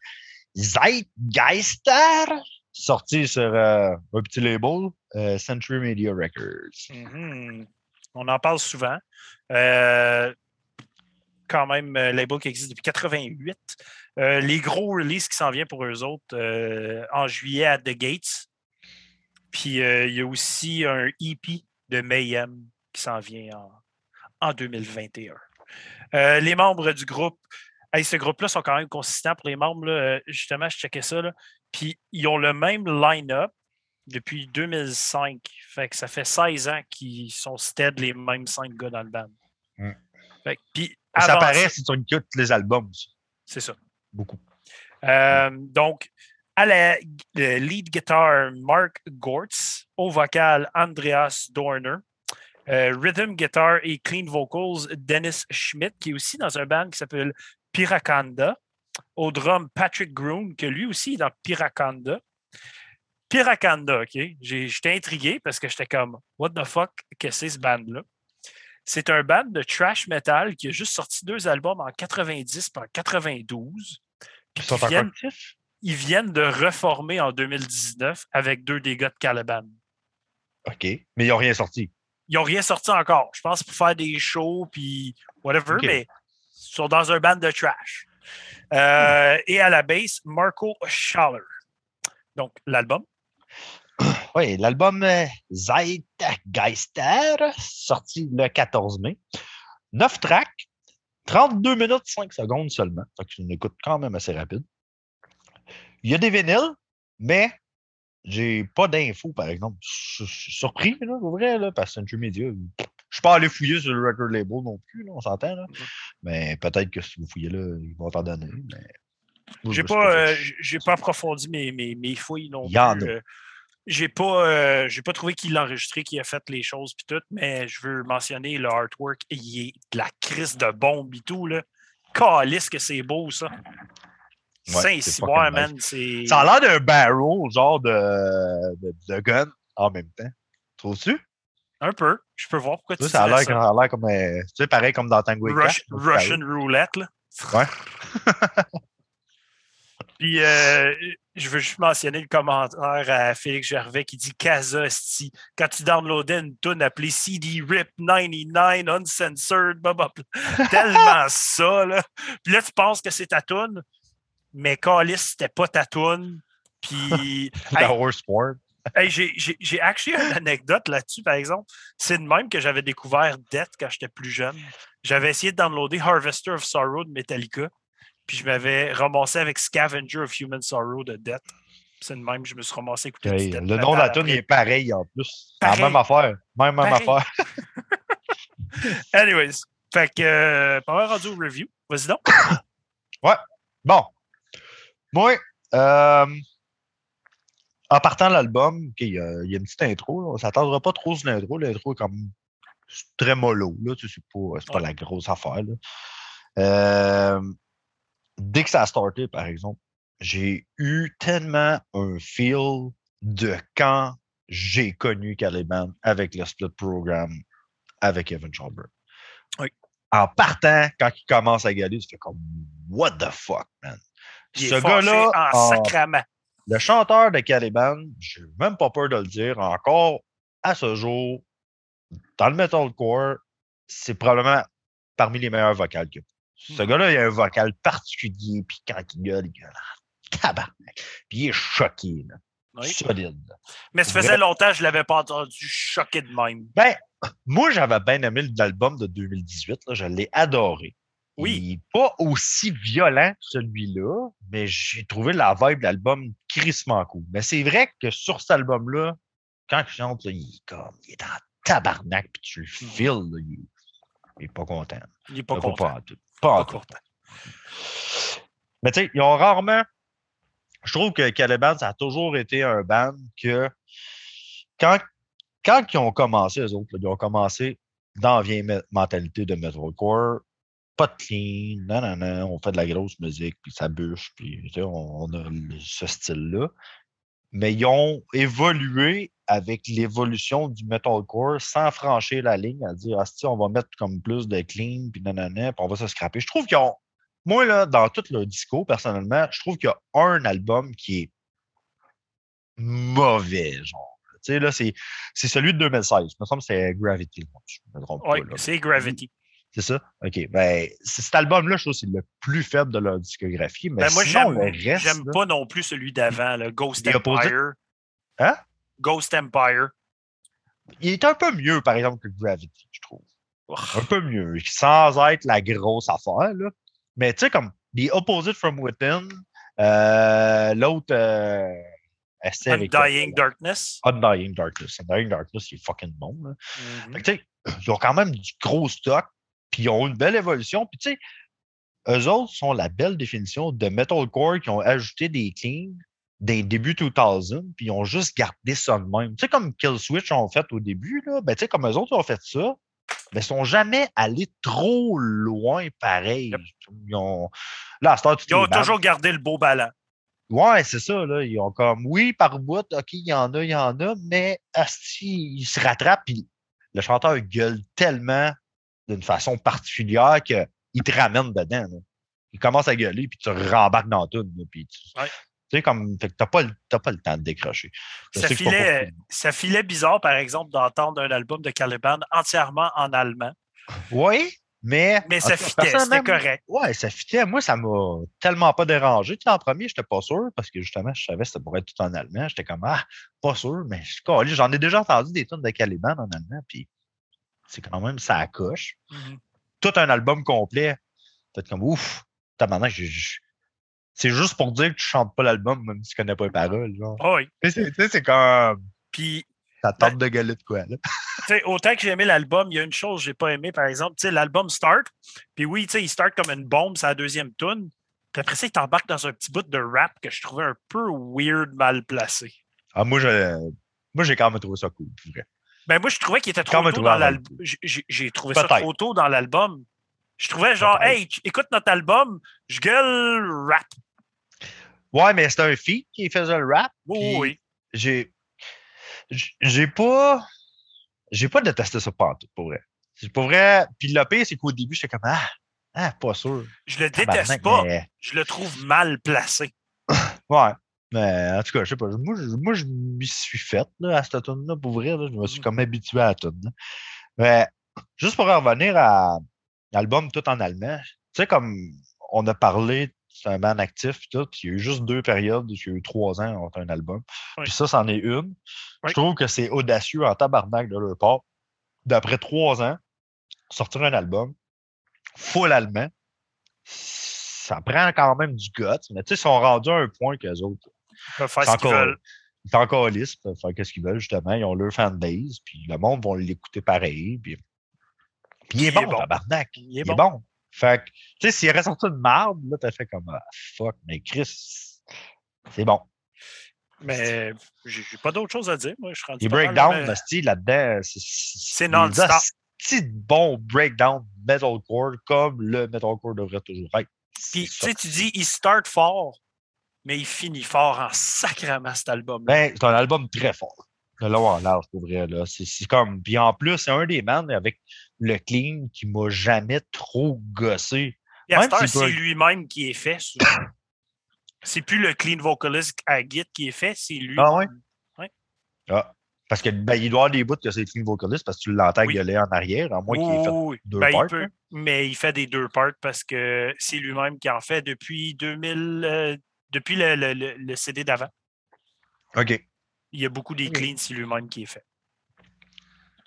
Zeitgeister, sorti sur euh, un petit label, euh, Century Media Records. Mhm. On en parle souvent. Quand même, label qui existe depuis 88. Euh, les gros releases qui s'en viennent pour eux autres en juillet à The Gates. Puis il y a aussi un EP de Mayhem qui s'en vient en, en 2021. Euh, les membres du groupe, hey, ce groupe-là sont quand même consistants pour les membres. là. Euh, justement, je checkais ça. là. Puis ils ont le même line-up depuis 2005. Fait que ça fait 16 ans qu'ils sont stead les mêmes cinq gars dans le band. Mm. Fait que- puis Ça avant paraît si tu écoutes les albums. C'est ça. Beaucoup. Euh, donc, à la le lead guitar, Mark Gortz. Au vocal, Andreas Dorner. Euh, rhythm guitar et clean vocals, Dennis Schmidt, qui est aussi dans un band qui s'appelle Pirakanda. Au drum, Patrick Groom, que lui aussi est dans Pirakanda. Pirakanda, OK? J'étais intrigué parce que j'étais comme, what the fuck, que c'est ce band-là? C'est un band de trash metal qui a juste sorti deux albums en 90 et en 92. Ils sont viennent, ils viennent de reformer en 2019 avec deux des gars de Caliban. OK. Mais ils n'ont rien sorti. Ils n'ont rien sorti encore. Je pense pour faire des shows, puis whatever, mais ils sont dans un band de trash. Euh, Et à la base, Marco Schaller. Donc, l'album. Oui, l'album euh, Zeitgeister, sorti le 14 mai. 9 tracks, 32 minutes 5 secondes seulement. Fait que c'est une écoute quand même assez rapide. Il y a des vinyles, mais j'ai pas d'infos, par exemple. Je je suis surpris, là, pour vrai, là, parce que Century Media, je suis pas allé fouiller sur le record label non plus, là, on s'entend. là. Mhm. Mais peut-être que si vous fouillez là, ils vont t'en donner. Mais... J'ai pas, euh, j'ai pas approfondi mes, mes, mes fouilles non plus. Euh, J'ai pas, euh, j'ai pas trouvé qu'il l'a enregistré, qu'il a fait les choses puis tout, mais je veux mentionner le artwork. Il est de la crise de bombe et tout. Là. Calisse que c'est beau, ça. Ouais, c'est Saint-Cyboire, fucking man. C'est... Ça a l'air d'un barrel, genre de, de, de gun en même temps. Trouves-tu? Un peu. Je peux voir pourquoi tu Ça, a l'air ça. a l'air comme. euh, tu sais, pareil comme dans Tango et Rush- Russian roulette, là. Ouais. Puis, euh, je veux juste mentionner le commentaire à Félix Gervais qui dit Casa, esti. quand tu downloadais une tune appelée CD RIP 99 Uncensored, blablabla. tellement ça, là. Puis là, tu penses que c'est ta tune, mais Calis, c'était pas ta. Puis. Horse Sport. Hey, j'ai- actually une anecdote là-dessus, par exemple. C'est de même que j'avais découvert Death quand j'étais plus jeune. J'avais essayé de downloader Harvester of Sorrow de Metallica, puis je m'avais ramassé avec Scavenger of Human Sorrow de Death. C'est de même que je me suis ramassé à écouter Death le nom de la tune est pareil en plus. La Pareil. même affaire. Même, même affaire. Anyways, fait que, euh, pas mal rendu au review. Vas-y donc. Bon. Moi, euh, en partant de l'album, il y, a il y a une petite intro. là. On ne s'attendra pas trop sur l'intro. L'intro est comme très mollo. Tu sais, c'est pas, c'est pas Ouais. la grosse affaire. là. Euh, dès que ça a starté, par exemple, j'ai eu tellement un feel de quand j'ai connu Caliban avec le split program avec Evan Schauber. Oui. En partant, quand il commence à galer, tu fais comme What the fuck, man? Ce gars-là, en en- sacrament. le chanteur de Caliban, j'ai même pas peur de le dire, encore à ce jour, dans le metalcore, c'est probablement parmi les meilleurs y a. Ce Mhm. gars-là, il a un vocal particulier, puis quand il gueule, il gueule en tabarnak. Puis il est choqué, là. Oui. solide. Mais ça Vrai. faisait longtemps que je ne l'avais pas entendu choqué de même. Ben, moi, j'avais bien aimé l'album de 2018, là, je l'ai adoré. Oui. Il est pas aussi violent que celui-là, mais j'ai trouvé la vibe de l'album crissement cool. Mais c'est vrai que sur cet album-là, quand il chante, là, il est comme, il est en tabarnak, puis tu le files, là, il, il est pas content. Il n'est pas content. pas. Pas Pas content. Mais tu sais, ils ont rarement. Je trouve que Caliban, ça a toujours été un band que quand, quand ils ont commencé, eux autres, là, ils ont commencé dans la vieille me- mentalité de metalcore, pas de clean, non, non, non, on fait de la grosse musique, puis ça bûche, puis on, on a ce style-là. Mais ils ont évolué avec l'évolution du metalcore sans franchir la ligne à dire, ah, si, on va mettre comme plus de clean, puis nanana, puis on va se scraper. Je trouve qu'ils ont moi, là, dans tout le disco, personnellement, je trouve qu'il y a un album qui est mauvais, genre. Tu sais, là, c'est celui de 2016. Il me semble que c'est Gravity. Je me trompe c'est Gravity. C'est ça? OK. Ben, cet album-là, je trouve que c'est le plus faible de leur discographie. Mais Ben, moi, sinon, j'aime le reste, j'aime pas non plus celui d'avant, le Ghost? Empire. Hein? Ghost Empire. il est un peu mieux, par exemple, que Gravity, je trouve. Oh, Un peu mieux, sans être la grosse affaire, là. Mais tu sais, comme The Opposite from Within, euh, l'autre, euh, Undying Darkness. Undying Darkness. Undying Darkness, il est fucking bon. Là. Fait que, tu sais, ils ont quand même du gros stock, puis ils ont une belle évolution. Puis tu sais, eux autres sont la belle définition de metalcore qui ont ajouté des cleans des débuts 2000, puis ils ont juste gardé ça de même. Tu sais, comme Killswitch ont fait au début, là, ben, tu sais, comme eux autres ont fait ça, mais ils sont jamais allés trop loin pareil. Yep. Ils ont... Là, Ils ont toujours gardé le beau ballon. Ouais, c'est ça, là. Ils ont comme, oui, par bout, OK, il y en a, il y en a, mais asti, ils se rattrapent, puis le chanteur gueule tellement d'une façon particulière qu'il te ramène dedans. là. Il commence à gueuler, puis tu rembarques dans tout, puis tu Ouais. Tu sais, comme, fait que t'as pas, le- t'as pas le temps de décrocher. Je Ça filait, ça filait bizarre, par exemple, d'entendre un album de Caliban entièrement en allemand. Oui, mais. Mais ça cas, fitait, c'était correct. Ouais, ça fitait. Moi, ça m'a tellement pas dérangé. Tu sais, en premier, j'étais pas sûr parce que justement, je savais que ça pourrait être tout en allemand. J'étais comme, ah, pas sûr, mais je suis. J'en ai déjà entendu des tonnes de Caliban en allemand, puis c'est quand même, ça coche. Mhm. Tout un album complet. Peut-être comme, ouf, tabarnak, c'est juste pour dire que tu chantes pas l'album, même si tu connais pas les paroles. Genre. Ah oui. Tu sais, c'est- comme, Puis, ça tente de gueuler de quoi, là. autant que j'ai aimé l'album, il y a une chose que j'ai pas aimé, par exemple, tu sais, l'album start, puis oui, tu sais, il start comme une bombe, c'est la deuxième tune, puis après ça, il t'embarque dans un petit bout de rap que je trouvais un peu weird, mal placé. Ah, moi, je, moi, j'ai quand même trouvé ça cool, pour vrai. Ben moi, je trouvais qu'il était trop tôt dans l'album. J'ai- trouvé ça trop tôt dans l'album. Je trouvais genre, hey, écoute notre album, je gueule rap. Ouais, mais c'était un feat qui faisait le rap. Oui, oui, j'ai j'ai pas j'ai pas détesté ça pantoute, pour vrai. C'est pour vrai. Puis le pire, c'est qu'au début, j'étais comme ah, ah, pas sûr. Je le déteste pas. mais- Je le trouve mal placé. ouais. Mais en tout cas, je sais pas. Moi, je, moi, je m'y suis fait là, à cette tune là pour vrai. là. je me suis Mhm. comme habitué à la tune. là. Mais juste pour en revenir à l'album tout en allemand, tu sais, comme on a parlé, c'est un band actif, puis tout, il y a eu juste deux périodes, il y a eu trois ans entre un album. Oui. Puis ça, c'en est une. Oui. Je trouve que c'est audacieux en tabarnak de leur part. D'après trois ans, sortir un album, full allemand, ça prend quand même du guts, mais tu sais, ils sont rendus à un point qu'eux autres, Ils peuvent faire ce qu'ils veulent. ils sont encore lisses, ils peuvent faire ce qu'ils veulent, justement. Ils ont leur fanbase, puis le monde va l'écouter pareil. Puis, puis il est Il est bon, bon. tabarnak. Il est Il bon. est bon. Fait que, tu sais, s'il aurait sorti une marde, là, t'as fait comme, ah, fuck, mais Chris, c'est bon. Mais j'ai pas d'autre chose à dire. Moi, je suis rendu Les breakdowns, style là-dedans, c'est non-stop. petit bon breakdown metalcore comme le metalcore devrait toujours être. Puis, tu sais, tu dis, il start fort, mais il finit fort en sacrament cet album-là. Ben, c'est un album très fort. De long en large, pour vrai. Là. C'est, c'est comme. Puis en plus, c'est un des bands avec le clean qui m'a jamais trop gossé. Et à s'il c'est lui-même qui est fait. souvent. c'est plus le clean vocalist à Git qui est fait, c'est lui. Ah ouais? Ah. Parce que ben, il doit avoir des bouts que c'est clean vocalist parce que tu l'entends Oui. gueuler en arrière, à moins qu'il ait fait. Oui, oui. deux Ben, il parts, peut, mais il fait des deux parts parce que c'est lui-même qui en fait depuis 2000, euh, depuis le, le- le- le CD d'avant. OK. Il y a beaucoup des cleans, c'est lui-même qui est fait.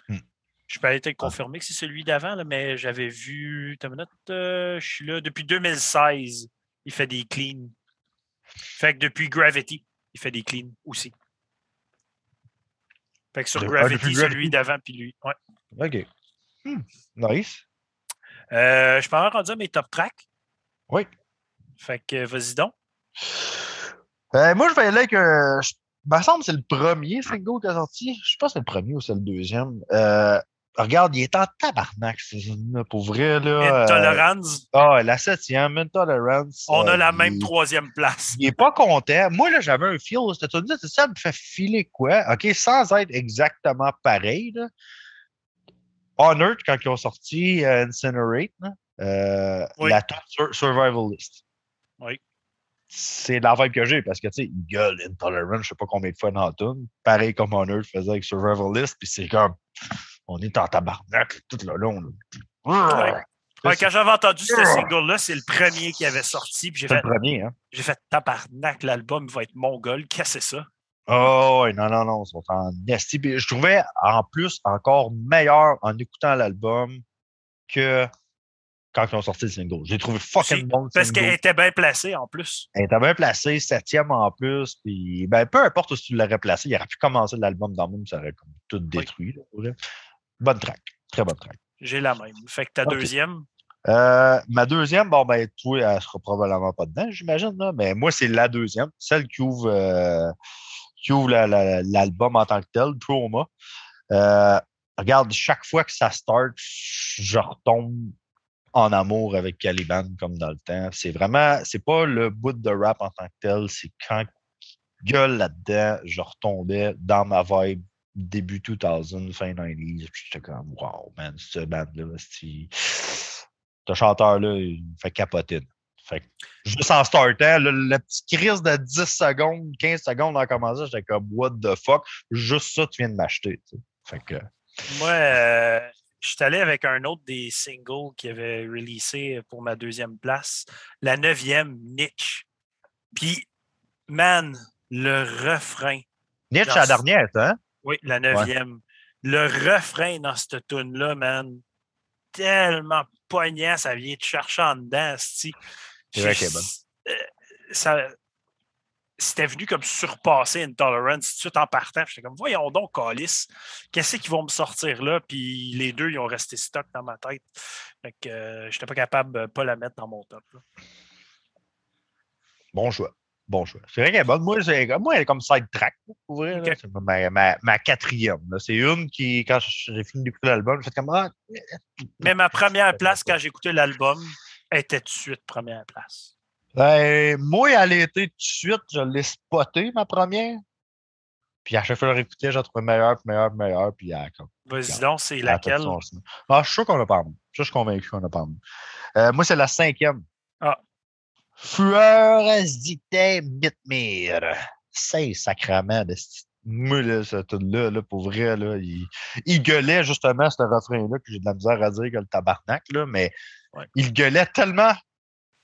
Hmm. Je peux peut-être confirmer que c'est celui d'avant, là, mais j'avais vu. Une minute, euh, je suis là. Depuis 2016, il fait des cleans. Fait que depuis Gravity, il fait des cleans aussi. Fait que sur De- ah, Gravity, celui d'avant, puis lui. Ouais. OK. Hmm. Nice. Euh, je peux avoir rendu à mes top tracks. Oui. Fait que vas-y donc. Euh, moi, je vais y aller avec un. je- Il me semble que c'est le premier single qui a sorti. Je sais pas si c'est le premier ou c'est le deuxième. Euh, regarde, il est en tabarnak, ce film-là, pour vrai. Là, euh, Intolerance, Ah, la septième, Intolerance. on euh, a la il- même troisième place. Il est pas content. Moi, là, j'avais un feel. C'était tout dit, ça me fait filer quoi? OK, sans être exactement pareil. Là. Honored, quand ils ont sorti euh, Incinerate, là, euh, Oui. la tune sur Survivalist. Oui. C'est la vibe que j'ai parce que, tu sais, il gueule Intolerant, je sais pas combien de fois dans tune. Pareil comme Honored faisait avec Survivalist, puis c'est comme, on est en tabarnak tout le long. là. Ouais, quand j'avais entendu ce Ah! single-là, c'est le premier qui avait sorti. Puis j'ai fait, le premier, hein? j'ai fait tabarnak, l'album va être mongol. Qu'est-ce que c'est ça? Oh, non, non, non, ils sont en esti. Je trouvais en plus encore meilleur en écoutant l'album que quand ils ont sorti le single. J'ai trouvé fucking bon le Parce qu'elle était bien placée en plus. Elle était bien placée, septième en plus. Puis, ben, peu importe où tu l'aurais placé, il aurait pu commencer l'album dans le même, ça aurait comme tout détruit. là. Bonne track. Très bonne track. J'ai la même. Fait que ta deuxième, Euh, ma deuxième, bon, ben, toi, elle sera probablement pas dedans, j'imagine. Mais moi, c'est la deuxième, celle qui ouvre, euh, qui ouvre la- la- l'album en tant que tel, Trauma. Euh, regarde, chaque fois que ça start, je retombe en amour avec Caliban comme dans le temps. C'est vraiment, c'est pas le bout de rap en tant que tel, c'est quand gueule là-dedans, je retombais dans ma vibe début 2000, fin 90s, puis j'étais comme, wow, man, ce band-là, ce chanteur-là, il me fait capoter. Fait que juste en startant, là, la petite crise de 10 secondes, 15 secondes en commençant, j'étais comme what the fuck, juste ça, tu viens de m'acheter. Fait que Moi, euh, je suis allé avec un autre des singles qui avait releasé pour ma deuxième place, la neuvième, Niche. Puis, man, le refrain. Nietzsche, Dans la dernière, hein? Oui, la neuvième. Le refrain dans cette tune-là, man, tellement poignant, ça vient te chercher en dedans. C'est vrai qu'elle est bonne. euh, ça- C'était venu comme surpasser Intolerance tout de suite en partant. J'étais comme, voyons donc, Calis, qu'est-ce qu'ils vont me sortir là? Puis les deux, ils ont resté stock dans ma tête. Fait que euh, j'étais pas capable de pas la mettre dans mon top. là. Bon choix. Bon choix. C'est vrai qu'elle est bonne. Moi, moi, elle est comme pour vrai. là. Ok. C'est ma, ma, ma quatrième. C'est une qui, quand j'ai fini d'écouter l'album, j'ai fait comme Ah, Mais ma première place, quand j'ai écouté l'album, était tout de suite première place. Ben, moi, elle a été tout de suite, je l'ai spoté, ma première. Puis à chaque fois que je l'écoutais, je la trouvais meilleure, puis meilleure, puis meilleure, puis elle, comme, Vas-y donc, c'est laquelle? Ah, je suis sûr qu'on a pas. Je suis convaincu qu'on a pas. Euh, moi, c'est la cinquième. Ah. Furasdite Mitmir. C'est sacrament de moi, là, ce tune-là, là, pour vrai, là, il, il gueulait justement ce refrain-là, que j'ai de la misère à dire que le tabarnak, là, mais Ouais. il gueulait tellement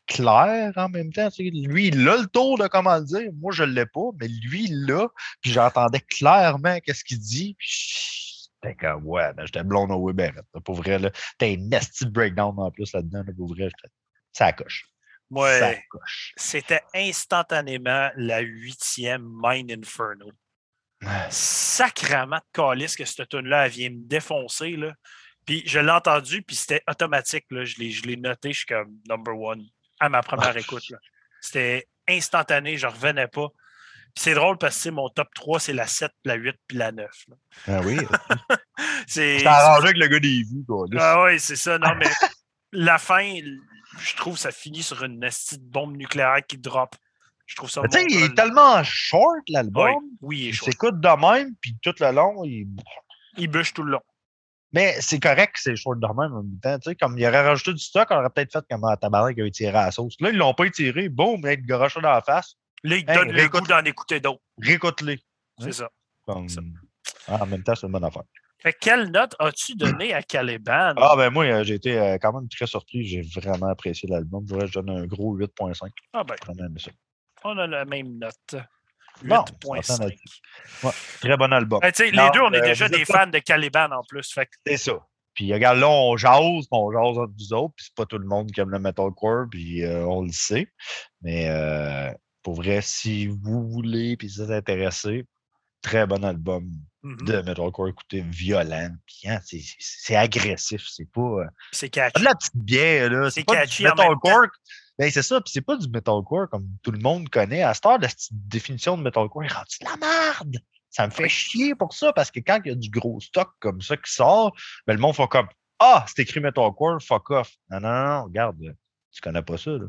clair en même temps. tu sais. Lui, il a le tour de comment le dire. Moi, je ne l'ai pas, mais lui, il l'a. Puis j'entendais clairement qu'est-ce qu'il dit. Puis j'étais comme, ouais, ben, j'étais blown away ben, pour vrai. là. T'as un nasty breakdown en plus là-dedans, là, pour vrai. Ça coche. Coche. c'était instantanément la huitième Mind Inferno. Sacrament de calice que cette tune-là, elle vient me défoncer. Là. Puis je l'ai entendu, puis c'était automatique. Là. Je l'ai je l'ai noté, je suis comme number one à ma première écoute. là. C'était instantané, je revenais pas. Puis c'est drôle parce que mon top 3, c'est la 7, la 8 puis la 9. là. Ah oui. C'est arrangé avec le gars des vues, quoi. Ah oui, c'est ça. Non, mais la fin, je trouve ça finit sur une de bombe nucléaire qui drop. Je trouve ça Tu sais, il est tellement short, l'album. oui, il est Il chaud. s'écoute de même, puis tout le long, il Il bûche tout le long. Mais c'est correct que c'est short de même en même temps. Tu sais, comme il aurait rajouté du stock, on aurait peut-être fait comme un tabarnak qui avait tiré à la sauce. Là, ils l'ont pas étiré. Boum, il garoché dans la face. Là, il te Hey, donne le goût d'en écouter d'autres. Réécoute-les. C'est Ouais. ça. Comme... Ça. Ah, en même temps, c'est une bonne affaire. Fait quelle note as-tu donné à Caliban? Ah, ben moi, euh, j'ai été euh, quand même très surpris. J'ai vraiment apprécié l'album. Je dirais que je donne un gros 8.5. Ah ben, on a la même note. Bon, 8.5. ça fait Très bon album. Ben, les deux, on est euh, déjà des fans de Caliban en plus. Fait que C'est ça. Puis regarde, là, on jase, on jase entre nous autres, puis c'est pas tout le monde qui aime le metalcore, puis euh, on le sait. Mais euh, pour vrai, si vous voulez, puis si vous êtes intéressé, très bon album mhm, de metalcore, écoutez, violent, puis hein, c'est- c'est c'est agressif, c'est pas... c'est pas catchy. de la petite bière, là. C'est C'est pas catchy metalcore. Ben, c'est ça, puis c'est pas du metalcore comme tout le monde connaît. À cette heure, la définition de metalcore est rendue de la merde. Ça me fait chier pour ça, parce que quand il y a du gros stock comme ça qui sort, ben, le monde fait comme Ah, c'est écrit metalcore, fuck off. Non, non, non, regarde, tu connais pas ça, là.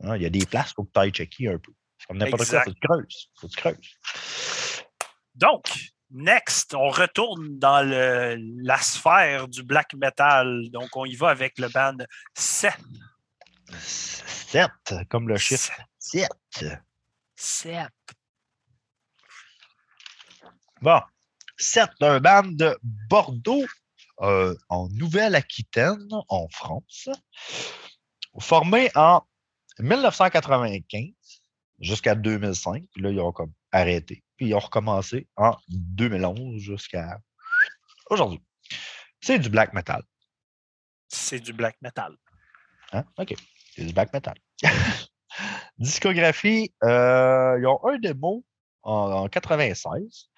Non, Il y a des places pour que tu ailles checker un peu. C'est comme n'importe quoi, faut que tu creuses. Faut que tu creuses. Donc, next, on retourne dans le, la sphère du black metal. Donc, on y va avec le band 7. 7, comme le chiffre 7. 7. Bon, 7, un band de Bordeaux, euh, en Nouvelle-Aquitaine, en France, formé en 1995 jusqu'à 2005. Puis là, ils ont comme arrêté. Puis ils ont recommencé en 2011 jusqu'à aujourd'hui. C'est du black metal. C'est du black metal. Hein? OK. C'est du black metal. Discographie, euh, ils ont un démo en, en 96.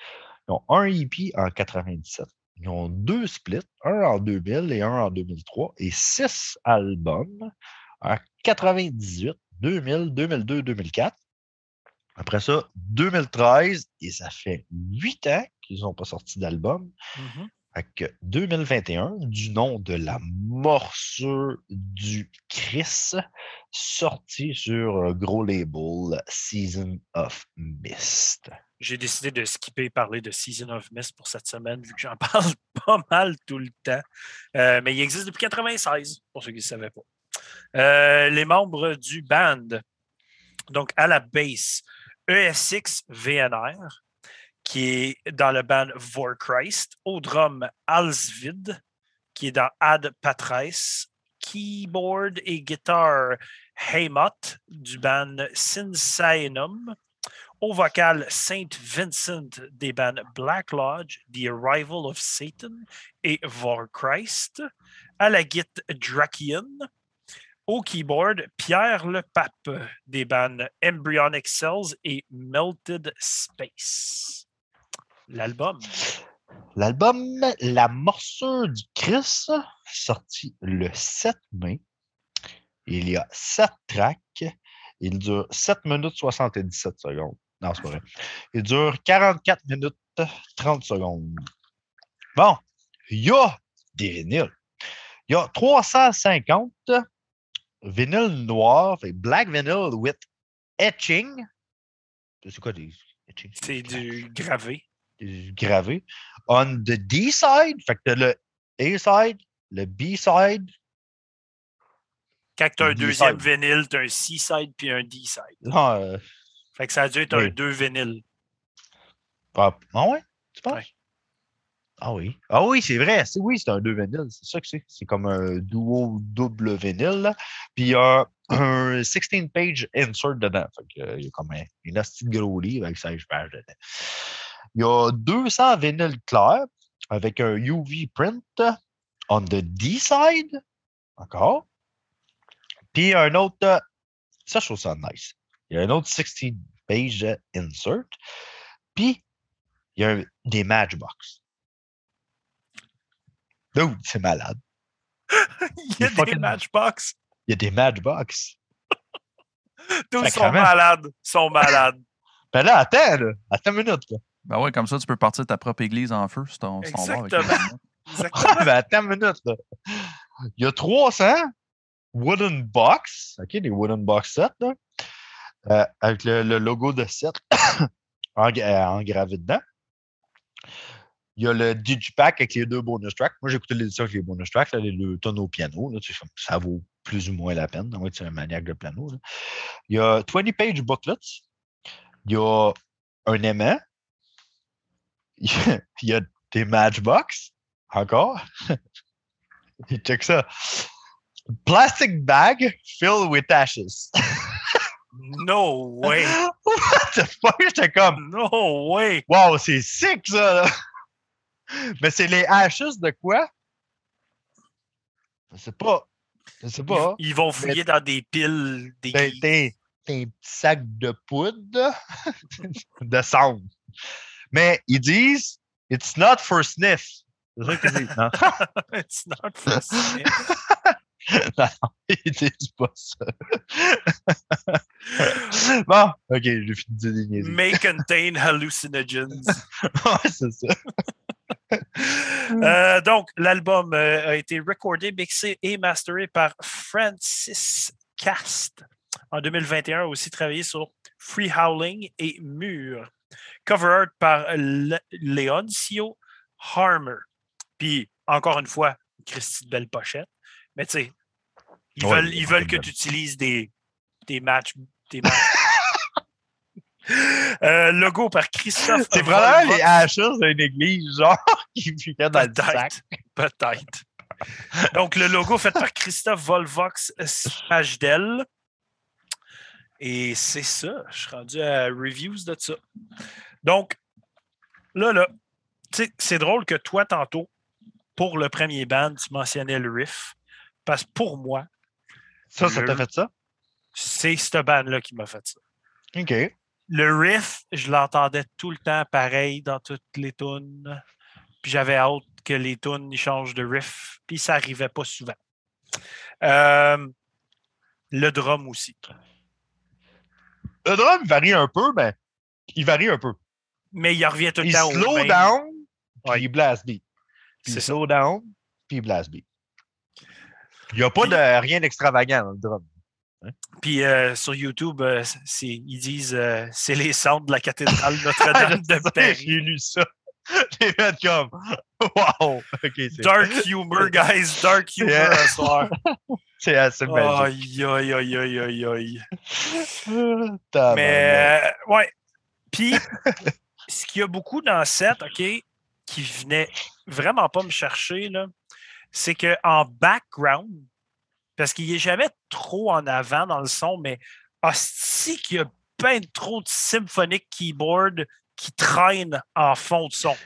Ils ont un EP en 97. Ils ont deux splits, un en 2000 et un en 2003, et six albums en 98, 2000, 2002, 2004. Après ça, 2013, et ça fait huit ans qu'ils n'ont pas sorti d'album. Mhm. Fait que 2021, du nom de la morsure du Chris, sorti sur un gros label Season of Mist. J'ai décidé de skipper parler de Season of Mist pour cette semaine, vu que j'en parle pas mal tout le temps. Euh, mais il existe depuis 96, pour ceux qui ne savaient pas. Euh, les membres du band. Donc, à la bass, ESX VNR, qui est dans le band Vorchrist. Au drum, Alsvid, qui est dans Ad Patres. Keyboard et guitare, Haymot, du band Sinsaenum. Au vocal, Saint Vincent des bands Black Lodge, The Arrival of Satan et Vorchrist. À la guitare, Drakian. Au keyboard, Pierre Le Pape des bands Embryonic Cells et Melted Space. L'album. L'album La morsure du Christ, sorti le 7 mai. Il y a 7 tracks. Il dure 7 minutes 77 secondes. Non, c'est pas vrai. Il dure 44 minutes 30 secondes. Bon, il y a des vinyles. Il y a 350 vinyles noirs, fait black vinyl with etching. C'est quoi des etching? C'est du gravé. Gravé. On the D-side, fait que t'as le A-side, le B-side. Quand tu as un deuxième vinyle, tu as un C-side puis un D-side. Non, euh, Fait que ça a dû être un deux vinyles. ah, ah ouais? Tu penses? Ouais. Ah oui. Ah oui, c'est vrai. C'est, oui, c'est un deux vinyles. C'est ça que c'est. C'est comme un duo double vinyle. là. Puis il y a un 16-page insert dedans. Fait que, euh, il y a comme un, de gros livre avec 16 pages dedans. Il y a 200 vinyles clairs avec un UV print on the D-side. Encore. Puis un autre. Ça, je trouve ça nice. Il y a un autre 16-page insert. Puis, il y a un- des Matchbox. Dude, c'est malade. Il y a des fucking- matchbox. Il y a des Matchbox. Tous sont malades. sont malades. Ben là, attends, là. Attends une minute, là. Ben ouais, comme ça, tu peux partir ta propre église en feu sur ton, sur ton bar avec les Exactement. Exactement. ben attends une minute, là. Il y a 300 wooden box, OK, des wooden box sets, là, euh, avec le, le logo de set euh, engravé dedans. Il y a le Digipack avec les deux bonus tracks. Moi, j'ai écouté l'édition avec les bonus tracks, là, les deux tonnes au piano. Là, ça vaut plus ou moins la peine. Tu es un maniaque de piano. là. Il y a 20 page booklets. Il y a un aimant. Il y a- il des Matchbox. Encore? Et check ça. Plastic bag filled with ashes. No way. What the fuck? J'étais comme, No way. wow, c'est sick ça. là. Mais c'est les ashes de quoi? Je sais pas. Je sais pas. ils vont fouiller dans des piles T'es d'église. t'es- t'es un petit sac de poudre de sang. Mais ils disent, it's not for sniff. C'est ça qu'ils disent. Non. It's not for sale. non, ils disent pas ça. bon, ok, j'ai fini de niaiseries. May contain hallucinogens. Ouais, c'est ça. Euh, donc, l'album euh, a été recordé, mixé et masteré par Francis Cast. En 2021, a aussi travaillé sur Free Howling et Mur. Cover art par Le- Leoncio Harmer. Puis, encore une fois, Christy de belle pochette. Mais tu sais, ils Ouais, veulent, ils que tu utilises des, des matchs. Des matchs. Euh, logo par Christophe. C'est vraiment les ashes d'une église, genre, qui ficaient dans le sac. Peut-être. Peut-être. Donc, le logo fait par Christophe Volvox Spajdel. Et c'est ça. Je suis rendu à reviews de ça. Donc, là, là, c'est drôle que toi, tantôt, pour le premier band, tu mentionnais le riff. Parce que pour moi, Ça, ça t'a fait ça? c'est ce band-là qui m'a fait ça. OK. Le riff, je l'entendais tout le temps pareil dans toutes les tunes. Puis j'avais hâte que les tunes ils changent de riff. Puis ça arrivait pas souvent. Euh, le drum aussi. Le drum varie un peu, mais il varie un peu. Mais il revient tout le temps au slow même. down, puis il blast beat. Puis il ça. slow down, puis il blast beat. Il n'y a pas Puis- de rien d'extravagant dans le drum. Puis euh, sur YouTube, euh, ils disent euh, c'est les centres de la cathédrale Notre-Dame de J'ai Paris. lu ça. J'ai fait comme, wow! Dark humor, guys. Dark humor Yeah. ce soir. C'est assez magique. Aïe, aïe, aïe, aïe, aïe, aïe. Mais, ouais. Puis, ce qu'il y a beaucoup dans set, OK, qui venait vraiment pas me chercher, là, c'est qu'en background, parce qu'il n'est jamais trop en avant dans le son, mais hostie qu'il y a de trop de symphonic keyboard qui traînent en fond de son.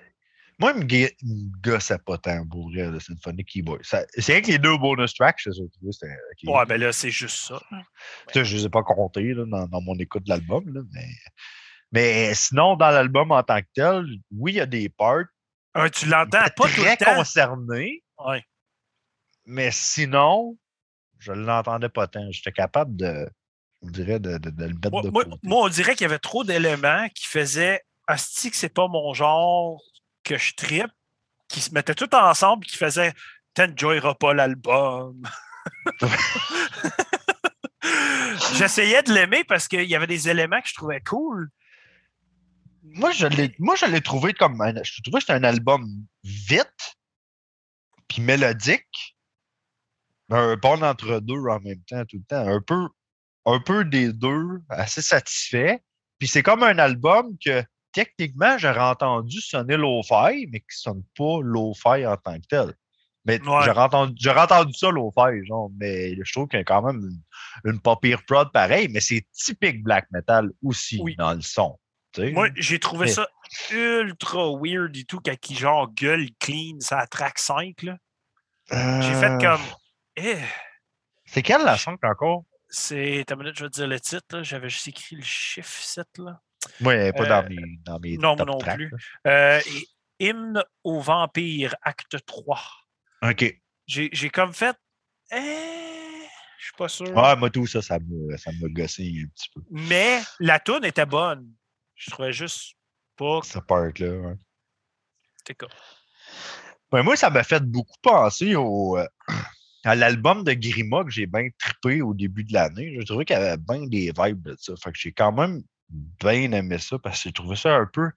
Moi, il me gossait pas tant pour le Symphonic Keyboard. C'est vrai que les deux bonus tracks, je les ai trouvés, c'était ok. Ouais, ben là, c'est juste ça. Je les ai pas comptés là, dans, dans mon écoute de l'album. Mais... mais sinon, dans l'album en tant que tel, oui, il y a des parts Ah, tu l'entends pas tout très le temps. concernés, Ouais. mais sinon, je l'entendais pas tant. J'étais capable de, on dirait, de, de- de le mettre Moi, de moi- côté. moi, on dirait qu'il y avait trop d'éléments qui faisaient Asti que c'est pas mon genre que je trippe, qui se mettaient tout ensemble, qui faisaient T'enjoyeras pas l'album. J'essayais de l'aimer parce qu'il y avait des éléments que je trouvais cool. Moi, je l'ai, moi, je l'ai trouvé comme un, je trouvais que c'était un album vite, puis mélodique, un bon entre-deux en même temps, tout le temps. Un peu, un peu des deux, assez satisfait. Puis c'est comme un album que techniquement, j'aurais entendu sonner lo-fi, mais qui sonne pas lo-fi en tant que tel. Mais Ouais. j'aurais entendu, j'aurais entendu ça lo-fi, genre, mais je trouve qu'il y a quand même une, une pas pire prod pareil, mais c'est typique black metal aussi Oui. dans le son. Sais. Moi, j'ai trouvé Mais- ça ultra weird et tout, quand il genre gueule clean, ça track 5. là. J'ai fait Euh, comme. Eh, C'est quelle la 5 encore? c'est. T'as minute, je vais te dire le titre. J'avais juste écrit le chiffre 7. Là. N'est pas Euh, dans mes, dans mes non, top non tracks, plus. Euh, et Hymne au vampire, acte 3. OK. J'ai comme fait. Eh, je suis pas sûr. Ouais, moi, tout ça, ça me, ça me gossait un petit peu. Mais la tune était bonne. Je trouvais juste pas. Ce part-là. ouais. C'était comme. Ben, moi, ça m'a fait beaucoup penser au, euh, à l'album de Grima que j'ai bien trippé au début de l'année. Je trouvais qu'il y avait bien des vibes de ça. Fait que j'ai quand même bien aimé ça parce que j'ai trouvé ça un peu.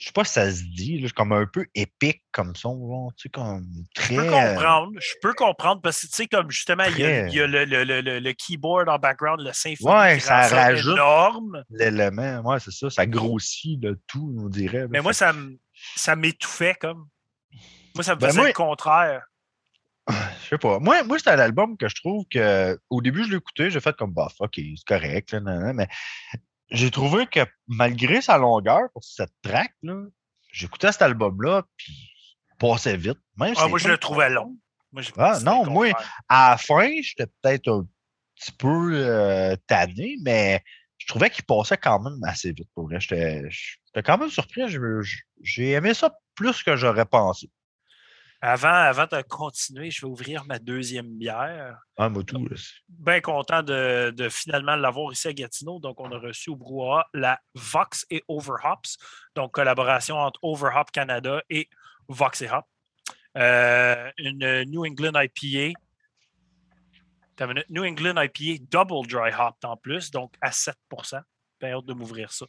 Je sais pas si ça se dit, là, comme un peu épique comme son, tu sais, comme très. Je peux comprendre. Je peux comprendre parce que, tu sais, comme justement, il y a, Très- il y a le, le- le- le- le keyboard en background, le symphonie. Ouais, qui ça rajoute. énorme. L'élément, ouais, c'est ça. Ça grossit le tout, on dirait. là. Mais moi, ça ça m'étouffait comme. Moi, ça me Ben, faisait moi- le contraire. Je sais pas. Moi, moi c'est un album que je trouve que au début, je écouté, j'ai fait comme bof, ok, c'est correct, là, nan, nan, mais j'ai trouvé que malgré sa longueur pour cette track, j'écoutais cet album-là, puis il passait vite. Même Ah, moi, je le trouvais long. Moi, Ah, non, moi. À la fin, j'étais peut-être un petit peu euh, tanné, mais je trouvais qu'il passait quand même assez vite pour vrai. J'étais quand même surpris. J'ai aimé ça plus que j'aurais pensé. Avant, avant de continuer, je vais ouvrir ma deuxième bière. Ah, moi, tout. Bien content de, de finalement l'avoir ici à Gatineau. Donc, on a reçu au brouhaha la Vox et Overhops. Donc, collaboration entre Overhop Canada et Vox et Hop. Euh, une New England IPA. T'as une New England IPA double dry hop en plus, donc à 7 Bien hâte de m'ouvrir ça.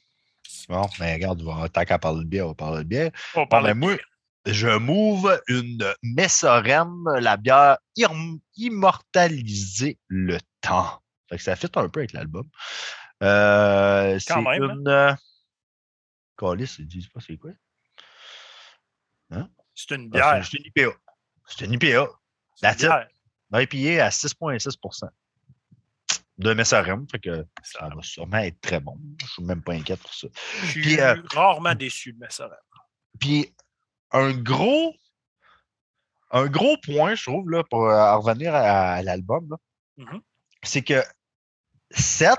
Bon, mais regarde, on va- tant qu'à parler de bière, on va parler de bière. On parle ben, moi, je m'ouvre une Messorem, la bière immortalisée le temps. Fait que ça fit un peu avec l'album. Euh, c'est Quand même, hein? une. euh, Calice, ils disent pas c'est quoi? c'est une Ah, bière. c'est c'est une IPA. C'est une IPA. It. bière. IPA à 6,6% de Messorem. Fait que ça va sûrement être très bon. Je suis même pas inquiet pour ça. Je suis euh, rarement déçu de soeur. Puis un gros, un gros point, je trouve, là, pour euh, en revenir à, à l'album, là, Mhm. c'est que 7,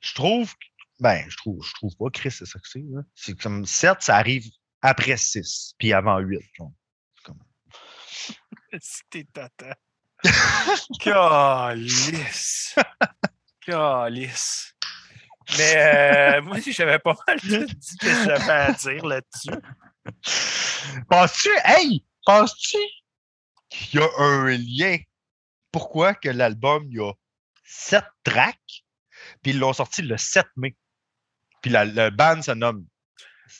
je trouve, ben, je trouve, je trouve pas, Chris, c'est ça que c'est. C'est comme 7, ça arrive après 6, puis avant 8. genre. C'est comme- C'était tata. Calice. Calice. Mais euh, moi, j'avais pas mal dit que j'avais à dire là-dessus. Penses-tu, hey, penses-tu qu'il y a un lien? Pourquoi que l'album, il y a 7 tracks, puis ils l'ont sorti le 7 mai? Puis la, le band se nomme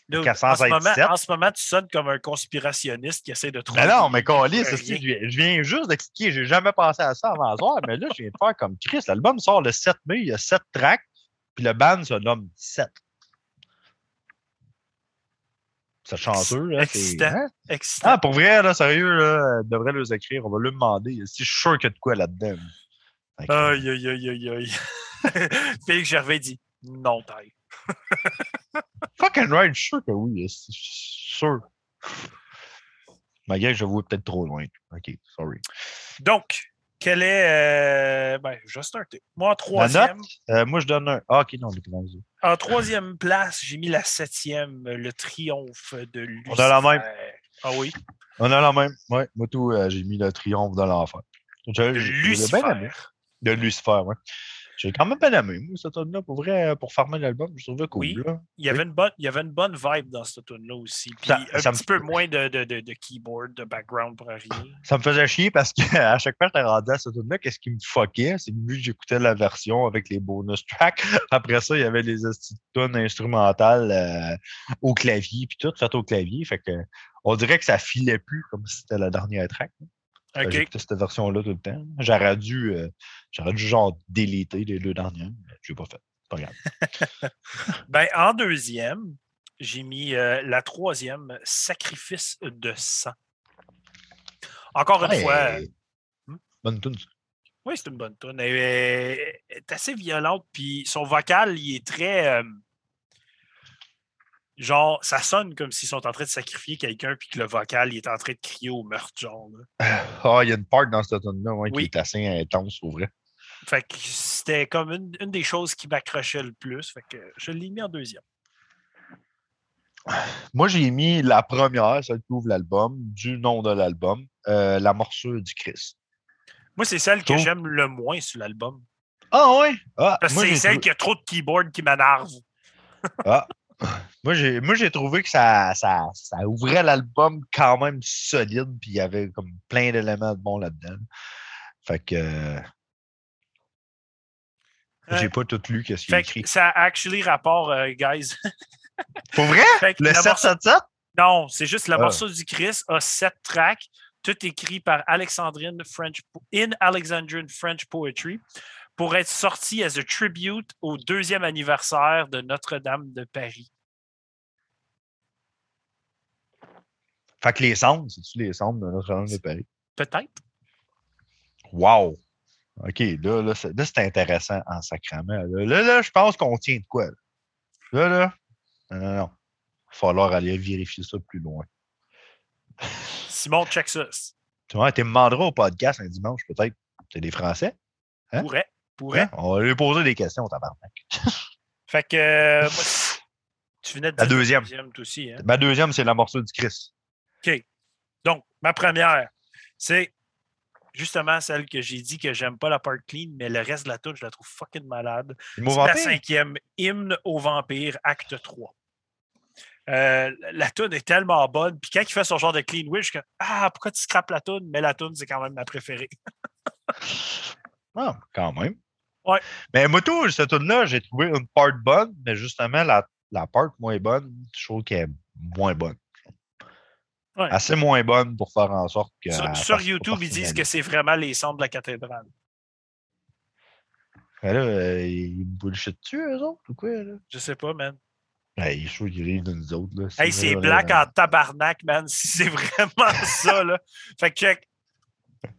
Dude, en, ce moment, 127. en ce moment, tu sonnes comme un conspirationniste qui essaie de trouver. Mais non, mais viens, je viens juste d'expliquer, j'ai jamais pensé à ça avant soir, mais là, je viens de faire comme Chris. L'album sort le 7 mai, il y a 7 tracks, puis le band se nomme 7. C'est chanceux, là. Excitant. hein? Excitant. Ah, pour vrai, là, sérieux, là, devrait les écrire, on va lui demander si je suis sûr qu'il y a de quoi là-dedans. Aïe, aïe, aïe, aïe, aïe. Félix Gervais dit non, taille. Fucking right, je suis sûr que oui, c'est sûr. Malgré que je vois peut-être trop loin. Ok, sorry. Donc, quel est. euh, ben, je vais starter. Moi, en troisième, Euh, moi, je donne un. Ah, ok, non, les en troisième place, j'ai mis la septième, le triomphe de Lucifer. On a la même. Ah oui, On a la même. Ouais, moi, tout, euh, j'ai mis le triomphe de l'enfer. De Lucifer. bien. De Lucifer, ouais. J'ai quand même bien aimé, moi, cette tune là pour vrai, pour farmer l'album, je trouvais cool. Oui. là. Il y, avait une bonne, il y avait une bonne vibe dans cette tune là aussi. Puis Ça- un ça me- petit peu moins de, de, de, de keyboard, de background pour arriver. Ça me faisait chier parce qu'à chaque fois que j'étais rendu à cette tune là qu'est-ce qui me fuckait, c'est que vu que j'écoutais la version avec les bonus tracks, après ça, il y avait les tunes instrumentales euh, au clavier, puis tout fait au clavier. Fait que on dirait que ça filait plus comme si c'était la dernière track. Fait que OK. J'écoutais cette version-là tout le temps. J'aurais dû, euh, j'aurais dû genre déliter les deux dernières, mais je l'ai pas fait. Pas grave. Ben, en deuxième, j'ai mis euh, la troisième, Sacrifice de sang. Encore une Ouais, fois, Hmm? Bonne tune. oui, c'est une bonne tune. Elle, est- elle est assez violente, puis son vocal, il est très. euh, genre, ça sonne comme s'ils sont en train de sacrifier quelqu'un, puis que le vocal, il est en train de crier au meurtre, genre. là. Ah, il y a une part dans cette tune-là ouais, Oui. qui est assez intense, au vrai. Fait que c'était comme une, une des choses qui m'accrochait le plus. Fait que je l'ai mis en deuxième. Moi, j'ai mis la première, celle qui ouvre l'album, du nom de l'album, euh, La morsure du Christ. Moi, c'est celle que j'aime le moins sur l'album. Ah ouais? Ah, Parce que c'est celle qui a trop de keyboard qui m'énerve. Ah. Moi, j'ai, moi, j'ai trouvé que ça, ça, ça ouvrait l'album quand même solide, puis il y avait comme plein d'éléments de bons là-dedans. Fait que euh, j'ai pas tout lu qu'est-ce qu'il a écrit. ça a actually rapport, euh, guys. Pour vrai? Le la morceau- 777? Non, c'est juste le Ah. morceau du Christ a sept tracks, tout écrit par Alexandrine French in Alexandrine French Poetry pour être sorti as a tribute au deuxième anniversaire de Notre-Dame de Paris. Fait que les cendres, c'est-tu les cendres de Notre-Dame de Paris? Peut-être. Wow! OK, là, là, c'est, là, c'est intéressant en sacrament. Là, là, là, je pense qu'on tient de quoi? Là, là, là non, non, non. Il va falloir aller vérifier ça plus loin. Simon, check ça. Tu vois, tu me demanderas au podcast un dimanche, peut-être. C'est des Français? Hein? Pourrait. Pourrait. On va lui poser des questions, tabarnak. Fait que euh, moi, tu venais de La deuxième. aussi. Hein? Ma deuxième, c'est la morceau du Christ. OK. Donc, ma première, c'est justement celle que j'ai dit que j'aime pas la part clean, mais le reste de la tune, je la trouve fucking malade. C'est la cinquième, Hymne au vampire, acte 3. Euh, la tune est tellement bonne. Puis quand il fait son genre de clean wish, je suis comme Ah, pourquoi tu scrapes la tune? Mais la tune, c'est quand même ma préférée. Ah, quand même. Ouais. Mais moi, tout, cette tune-là, j'ai trouvé une part bonne, mais justement, la, la part moins bonne, je trouve qu'elle est moins bonne. Ouais. Assez moins bonne pour faire en sorte que. Sur, YouTube, ils disent que c'est vraiment les sons de la cathédrale. Mais là, euh, ils bullshit-tu, eux autres, ou quoi, là? Je sais pas, man. Ben, je trouve qu'ils rient de nous autres, là. Hey, c'est black en tabarnak, man. Si c'est vraiment ça, là. Fait que check.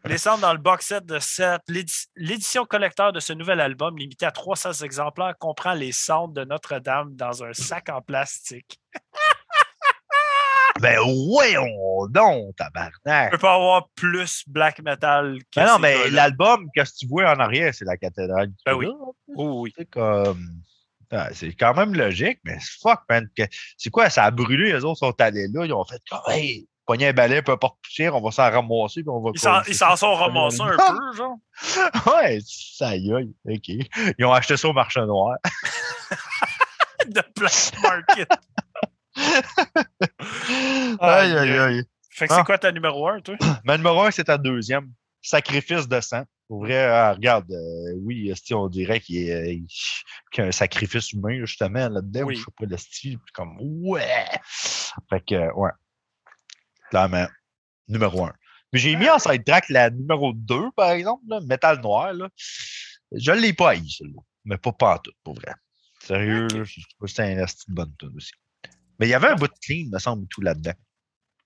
Les centres dans le box set de cette. l'édi- L'édition collecteur de ce nouvel album, limité à 300 exemplaires, comprend les cendres de Notre-Dame dans un sac en plastique. Ben, ouais, on donc, On tabarnak. peut pas avoir plus black metal que Ben non, mais l'album, qu'est-ce que tu vois en arrière, c'est la cathédrale. Ben oui. Oh, oui. C'est comme. Ah, c'est quand même logique, mais fuck, man. C'est quoi, ça a brûlé, les autres sont allés là, ils ont fait comme, hey, pogner un balai, peu importe toucher, on va s'en ramasser, puis on va. Ils s'en- sont ramassés un peu, genre. ouais, ça y est, ok. Ils ont acheté ça au marché noir. de Black Market. aïe, aïe, aïe. Fait que c'est Ah. quoi ta numéro 1, toi? Mais numéro un, c'est ta deuxième. sacrifice de sang. Pour vrai, ah, regarde, euh, oui, on dirait qu'il y, a- il- qu'il y a un sacrifice humain, justement, là-dedans. Oui. Je sais pas, le style, comme, ouais! Fait que, euh, ouais. Clairement, numéro un. Mais j'ai mis en sidetrack la numéro 2, par exemple, là, Métal Noir. Là. Je ne l'ai pas haï, celle-là. Mais pas partout, pour vrai. Sérieux, Ok. là, je trouve que c'est un bonne tune aussi. Mais il y avait un bout de clean, me semble, tout là-dedans.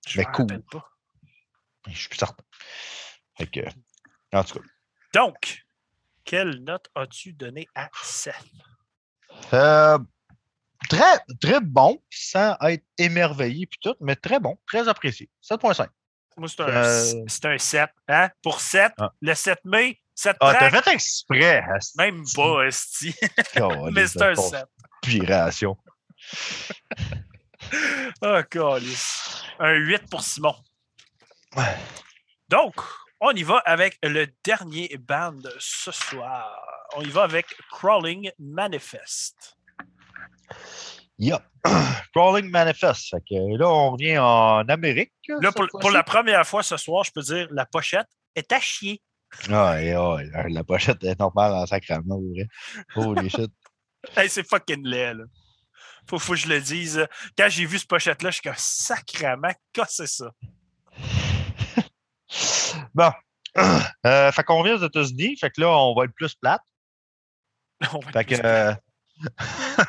Je Mais cool. pas. Je suis plus certain. Fait que, en tout cas. Donc, quelle note as-tu donné à Seth? Euh, très, très bon, sans être émerveillé puis tout, mais très bon, très apprécié. 7.5. Moi, c'est un, Euh, c'est un 7. Hein? Pour 7, Ah. le 7 mai, 7 Ah, t'as fait exprès. asti. même pas, Esti. Mais c'est un de 7. conspiration. Oh, calice. Un 8 pour Simon. Ouais. Donc, on y va avec le dernier band ce soir. On y va avec Crawling Manifest. Yup. Crawling Manifest. Fait que là, on revient en Amérique. Là, cette pour, pour la première fois ce soir, je peux dire la pochette est à chier. La- la pochette est normale en sacrament, vrai. Holy shit. Hey, c'est fucking laid, là. Faut, faut que je le dise. Quand j'ai vu ce pochette-là, je suis comme sacrament, c'est ça? Bon. Euh, fait qu'on revient aux États-Unis. Fait que là, on va être plus plate. On va être Fait que. plus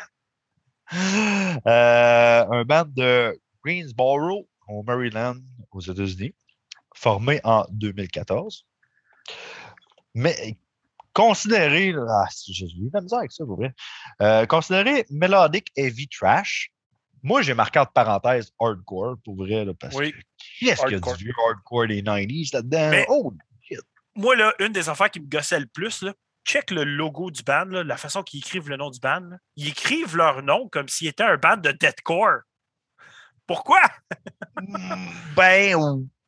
euh, un band de Greensboro, au Maryland, aux États-Unis, formé en 2014. Mais considéré, ah, j'ai eu de la misère avec ça, pour vrai. Euh, considéré melodic heavy trash. Moi, j'ai marqué entre parenthèses hardcore, pour vrai, là, parce Oui. que qu'est-ce qu'il y a du vieux hardcore des 90s là-dedans? Mais- Oh, moi, là, une des affaires qui me gossait le plus, là, check le logo du band, là, la façon qu'ils écrivent le nom du band. là. Ils écrivent leur nom comme s'il était un band de deathcore. Pourquoi? Ben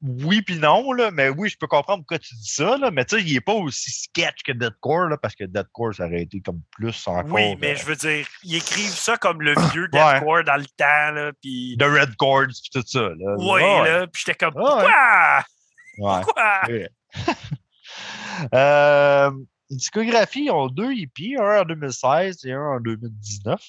oui puis non, là, mais oui, je peux comprendre pourquoi tu dis ça, là, mais tu sais, il n'est pas aussi sketch que Deadcore, là, parce que Deadcore, ça aurait été comme plus encore. oui, mais euh, je veux dire, ils écrivent ça comme le vieux Ouais. deathcore dans le temps, là, puis... de Red Chords puis tout ça. Là. Oui, ouais. là, puis j'étais comme, ouais. pourquoi? Ouais. Pourquoi? Ouais. euh, une discographie, ils ont deux EP, un en 2016 et un en 2019.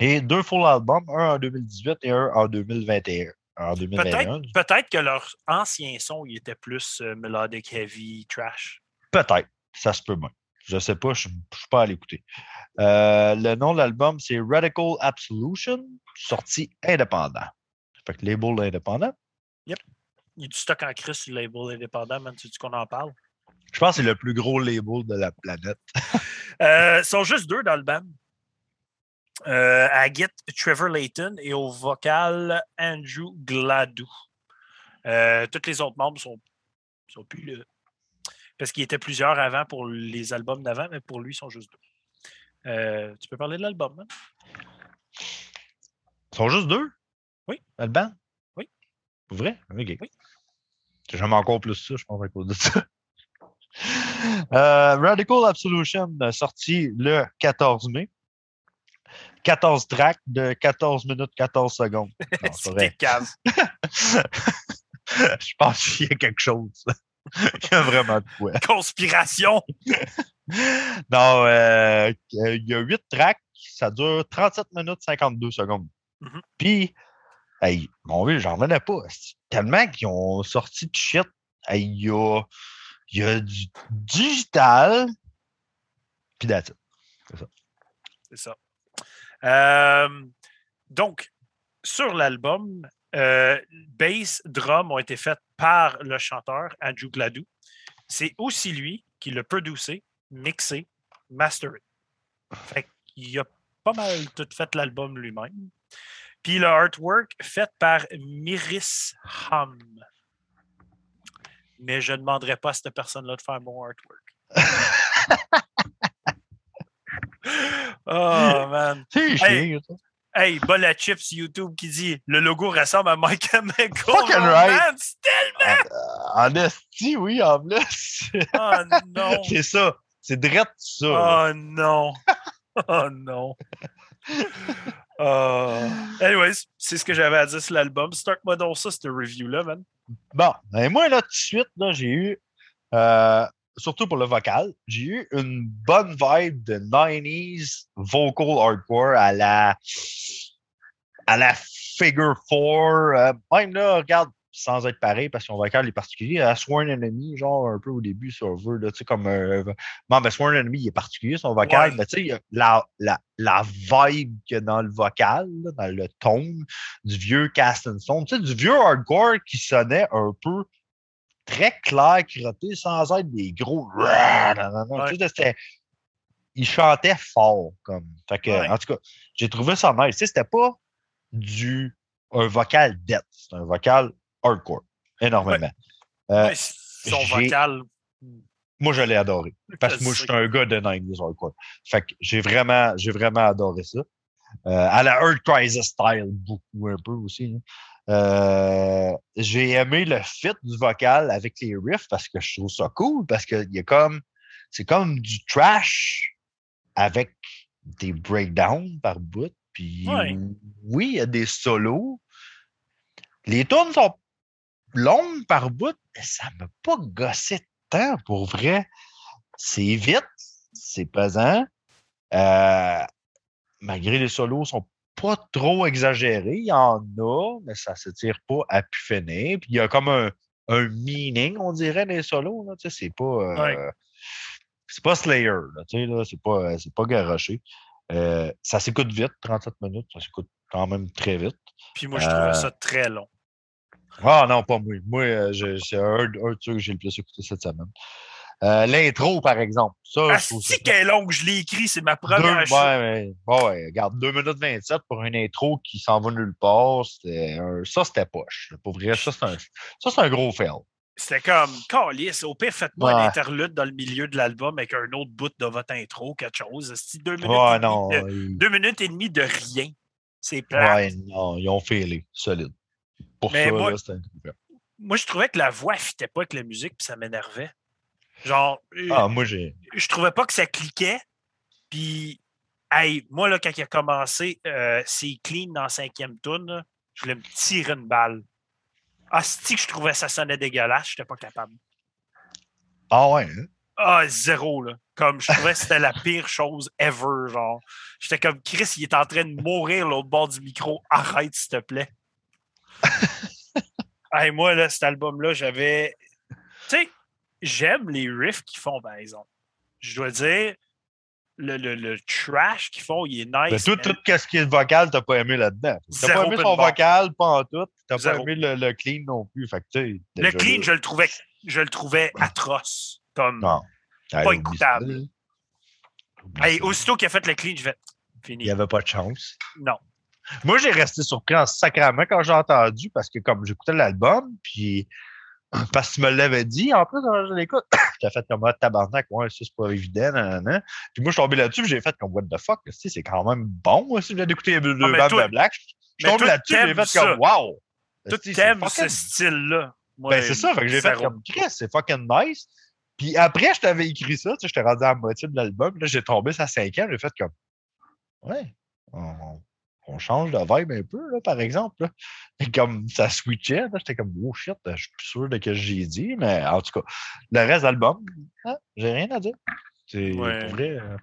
Et deux full albums, un en 2018 et un en 2021. En 2021. Peut-être peut-être que leur ancien son, il était plus euh, melodic, heavy, trash. Peut-être. Ça se peut bien. Je sais pas, je ne suis pas à l'écouter. Euh, le nom de l'album, c'est Radical Absolution, sorti indépendant. Fait que label indépendant. Il y a du stock en crise sur le label indépendant, man. Tu dis qu'on en parle? Je pense que c'est le plus gros label de la planète. Euh, ils sont juste deux dans le band. Euh, à Git, Trevor Layton et au vocal, Andrew Gladue. Euh, tous les autres membres sont, sont plus là. Parce qu'il y était plusieurs avant pour les albums d'avant, mais pour lui, ils sont juste deux. Euh, tu peux parler de l'album, hein? Ils sont juste deux? Oui. Dans le band? Oui. Pour vrai? OK. Oui. J'aime encore plus ça, je pense, à cause de ça. Euh, Radical Absolution, euh, sorti le 14 mai. 14 tracks de 14 minutes 14 secondes. Des caves. je pense qu'il y a quelque chose. Il y a vraiment de quoi. Conspiration. Non, euh, il y a 8 tracks, ça dure 37 minutes 52 secondes. Mhm. Puis, hey, mon vieux, j'en revenais pas. Tellement qu'ils ont sorti de shit. Hey, Il y, a, il y a du digital. Puis that's it. C'est ça. Euh, donc, sur l'album, euh, bass, drum ont été faits par le chanteur Andrew Gladue. C'est aussi lui qui l'a producé, mixé, masteré. Fait qu'il a pas mal tout fait l'album lui-même. Puis le artwork fait par Miris Hum. Mais je ne demanderai pas à cette personne-là de faire mon artwork. oh man. C'est ça. Hey, Bol à Chips YouTube qui dit le logo ressemble à Michael McCall. Fucking right. Romance. Tellement. En esti, oui, en plus. Oh non. C'est ça. C'est direct ça. là. Oh non. Oh non. Euh, anyways, c'est ce que j'avais à dire sur l'album. Start-moi donc ça, cette review-là, man. Bon, et moi, là, tout de suite, là, j'ai eu Euh, surtout pour le vocal. J'ai eu une bonne vibe de 90s vocal hardcore à la à la Figure 4. Euh, même là, regarde, sans être pareil, parce que son vocal est particulier, à Sworn Enemy, genre un peu au début, si on veut, tu sais, comme euh, bon, ben, Sworn Enemy, il est particulier, son vocal, Ouais. mais tu sais, la, la, la vibe qu'il y a dans le vocal, là, dans le ton du vieux Cast and Stone, tu sais, du vieux hardcore qui sonnait un peu très clair, crotté, sans être des gros. Tu sais, Il chantait fort, comme. Fait que, Ouais. en tout cas, j'ai trouvé ça nice. Tu sais, c'était pas du un vocal death, c'est un vocal hardcore, énormément. Euh, son vocal. moi, je l'ai adoré. Parce que moi, je suis un gars de 90s hardcore. Fait que j'ai vraiment, j'ai vraiment adoré ça. Euh, à la Earth Crisis style, beaucoup un peu aussi. hein. Euh, j'ai aimé le fit du vocal avec les riffs parce que je trouve ça cool parce que y a comme c'est comme du trash avec des breakdowns par bout. Puis Ouais. oui, il y a des solos. Les tunes sont longues par bout, mais ça m'a pas gossé tant pour vrai. C'est vite, c'est pesant. Euh, malgré les solos sont pas trop exagérés, il y en a, mais ça se tire pas à pu finir. Puis il y a comme un, un meaning, on dirait, des solos. Tu sais, c'est pas. euh, Ouais. C'est pas Slayer, là, tu sais, là, c'est pas, c'est pas garoché. Euh, ça s'écoute vite, 37 minutes, ça s'écoute quand même très vite. Puis moi, je trouvais Euh, ça très long. Ah non, pas moi. Moi, euh, c'est un, un de ceux que j'ai le plus écouté cette semaine. Euh, L'intro, par exemple. Ça, Ah, si qu'elle est longue, je l'ai écrit, c'est ma Deux, première chose. ouais, mais- ouais, ouais, regarde, 2 minutes 27 pour une intro qui s'en va nulle part. un- ça, c'était poche. Pour vrai, ça, c'est un, un gros fail. C'était comme, Calice, au pire, faites-moi un Ouais. interlude dans le milieu de l'album avec un autre bout de votre intro, quelque chose. C'est deux minutes, Ouais, non. de, deux minutes et demie de rien. C'est plat. ouais, non, ils ont failé, solide. Pour Mais ça, moi- là, c'était. Moi, je trouvais que la voix ne fitait pas avec la musique, puis ça m'énervait. Genre, euh, Ah, moi, j'ai. je trouvais pas que ça cliquait. Puis, hey, moi, là, quand il a commencé, euh, c'est clean dans cinquième là, je voulais me tirer une balle. Ah, que je trouvais ça sonnait dégueulasse, j'étais pas capable. Ah, ouais. hein? Ah, zéro, là. Comme je trouvais que c'était la pire chose ever, genre. J'étais comme Chris, il est en train de mourir l'autre bord du micro. Arrête, s'il te plaît. hey, moi, là, cet album-là, j'avais. Tu sais, j'aime les riffs qu'ils font, par exemple. Je dois dire, le, le, le trash qu'ils font, il est nice. tout, mais- tout ce qui est vocal, t'as pas aimé là-dedans. T'as pas aimé son vocal, pas en tout. T'as pas aimé le, le clean non plus. Fait que, le clean, je le trouvais, je le trouvais atroce. Comme, Non. Allez, pas écoutable. ça. aussitôt qu'il a fait le clean, je vais. Il Fini. n'y avait pas de chance. Non. Moi, j'ai resté surpris en sacrament quand j'ai entendu parce que comme j'écoutais l'album, puis parce que tu me l'avais dit, en plus, quand je l'écoute, t'as fait comme un tabarnak, ouais, ça c'est pas évident, nanana. Puis moi, je suis tombé là-dessus, j'ai fait comme what the fuck, c'est quand même bon, moi, si je viens d'écouter les deux toi- de Black. Je suis tombé là-dessus, j'ai fait comme wow! Tout t'aimes ce style-là. Ben, c'est ça, fait que j'ai fait comme Chris, c'est fucking nice. Puis après, je t'avais écrit ça, tu sais, j'étais rendu à la moitié de l'album, là, j'ai tombé ça cinquième, j'ai fait comme Ouais, on, on change de vibe un peu, là, par exemple. Là. Et comme ça switchait, j'étais comme oh shit, je suis plus sûr de ce que j'ai dit, mais en tout cas, le reste de l'album, hein, j'ai rien à dire. C'est Ouais. vrai. euh,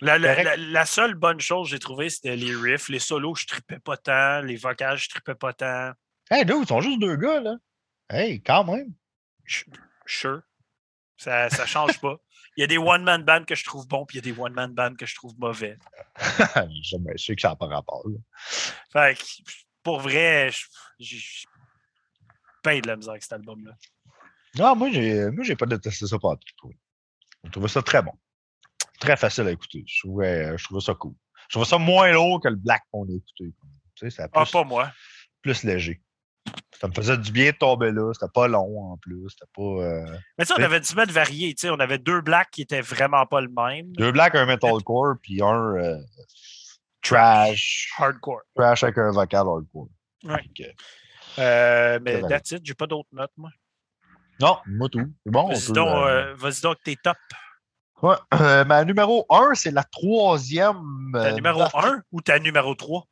La, la- correct. la- la seule bonne chose que j'ai trouvée, c'était les riffs. Les solos, je tripais pas tant. Les vocals, je tripais pas tant. Hey, dude, ils sont juste deux gars, là. Hey, quand même. Sure. Ça, ça change pas. Il y a des one-man bands que je trouve bons, puis il y a des one-man bands que je trouve mauvais. je sais que ça n'a pas rapport. là. Fait que, pour vrai, je- j'ai peint de la misère avec cet album-là. Non, moi, j'ai, moi, j'ai pas détesté ça pas tout. je trouvais. Je trouvais ça très bon. Très facile à écouter. Je trouvais, je trouvais ça cool. Je trouvais ça moins lourd que le Black qu'on a écouté. Tu sais, c'était Ah, plus, pas moi. plus léger. Ça me faisait du bien de tomber là. C'était pas long en plus. C'était pas. euh, Mais tu sais, on avait du mal de varier. tu sais, On avait deux blacks qui étaient vraiment pas le même. Deux Black, un metalcore, puis un euh, trash. Hardcore. Trash avec un vocal hardcore. Ouais. Euh, mais varié. that's it, j'ai pas d'autres notes, moi. Non, moi tout. C'est bon. on Vas-y donc, euh, donc, tes top. ouais. Ma numéro 1, c'est la troisième. Ta numéro d'Afrique. 1 ou ta numéro 3?